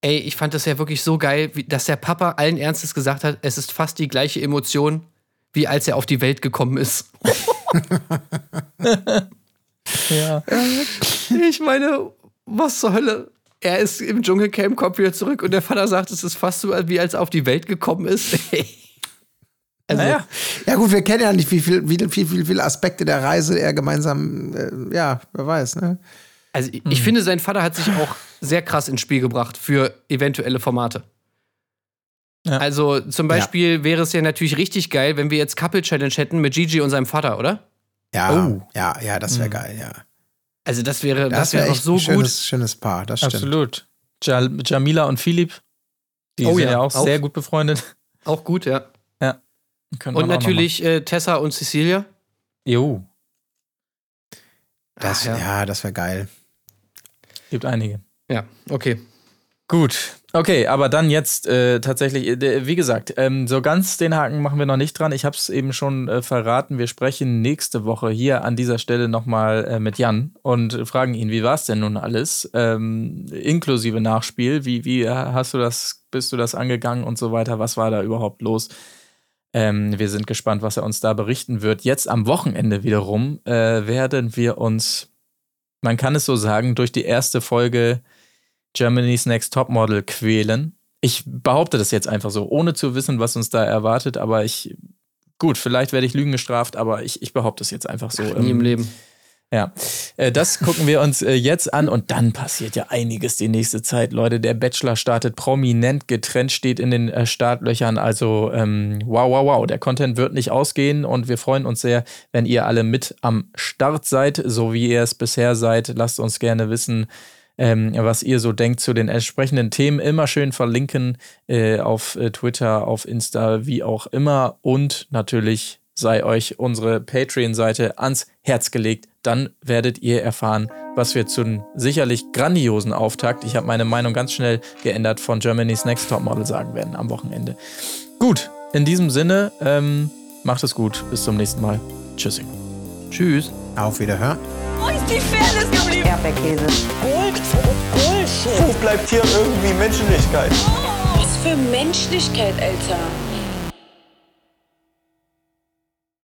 Ey, ich fand das ja wirklich so geil, wie, dass der Papa allen Ernstes gesagt hat, es ist fast die gleiche Emotion, wie als er auf die Welt gekommen ist. Ja. Ich meine, was zur Hölle? Er ist im Dschungelcamp, kommt wieder zurück und der Vater sagt, es ist fast so, wie als er auf die Welt gekommen ist. also, Naja. Ja, gut, wir kennen ja nicht, wie viel, wie viel, viel, viele Aspekte der Reise er gemeinsam, äh, ja, wer weiß, ne? Also ich, ich finde, sein Vater hat sich auch sehr krass ins Spiel gebracht für eventuelle Formate. Ja. Also zum Beispiel wäre es ja natürlich richtig geil, wenn wir jetzt Couple Challenge hätten mit Gigi und seinem Vater, oder? Ja, Oh. ja, ja, das wäre geil, ja. Also das wäre, das, Das wäre echt so ein gut. schönes, schönes Paar, das stimmt. Absolut. Ja, Jamila und Philipp, die Oh sind ja, ja, auch, auch. sehr gut befreundet. Auch gut, ja. Können Und natürlich äh, Tessa und Cecilia. Jo, Das, Ach, ja. ja. das wäre geil. Gibt einige. Ja, okay. Gut, okay, aber dann jetzt äh, tatsächlich, äh, wie gesagt, ähm, so ganz den Haken machen wir noch nicht dran. Ich habe es eben schon äh, verraten. Wir sprechen nächste Woche hier an dieser Stelle nochmal äh, mit Jan und fragen ihn, wie war es denn nun alles, ähm, inklusive Nachspiel. Wie, wie hast du das, bist du das angegangen und so weiter? Was war da überhaupt los? Ähm, wir sind gespannt, was er uns da berichten wird. Jetzt am Wochenende wiederum äh, werden wir uns, man kann es so sagen, durch die erste Folge Germany's Next Topmodel quälen. Ich behaupte das jetzt einfach so, ohne zu wissen, was uns da erwartet, aber ich, gut, vielleicht werde ich Lügen gestraft, aber ich, ich behaupte es jetzt einfach so. Nie im Leben. Ja, äh, das gucken wir uns äh, jetzt an und dann passiert ja einiges die nächste Zeit, Leute. Der Bachelor startet prominent, getrennt steht in den äh, Startlöchern. Also ähm, wow, wow, wow. Der Content wird nicht ausgehen und wir freuen uns sehr, wenn ihr alle mit am Start seid, so wie ihr es bisher seid. Lasst uns gerne wissen, ähm, was ihr so denkt zu den entsprechenden Themen. Immer schön verlinken äh, auf Twitter, auf Insta, wie auch immer. Und natürlich sei euch unsere Patreon-Seite ans Herz gelegt. Dann werdet ihr erfahren, was wir zum sicherlich grandiosen Auftakt, ich habe meine Meinung ganz schnell geändert, von Germany's Next Topmodel sagen werden am Wochenende. Gut, in diesem Sinne, ähm, macht es gut. Bis zum nächsten Mal. Tschüssing. Tschüss. Auf Wiederhören. Wo ist die Fairness geblieben? Erdbeerkäse. Gold, Bullshit. Wo bleibt hier irgendwie Menschlichkeit? Was für Menschlichkeit, Alter.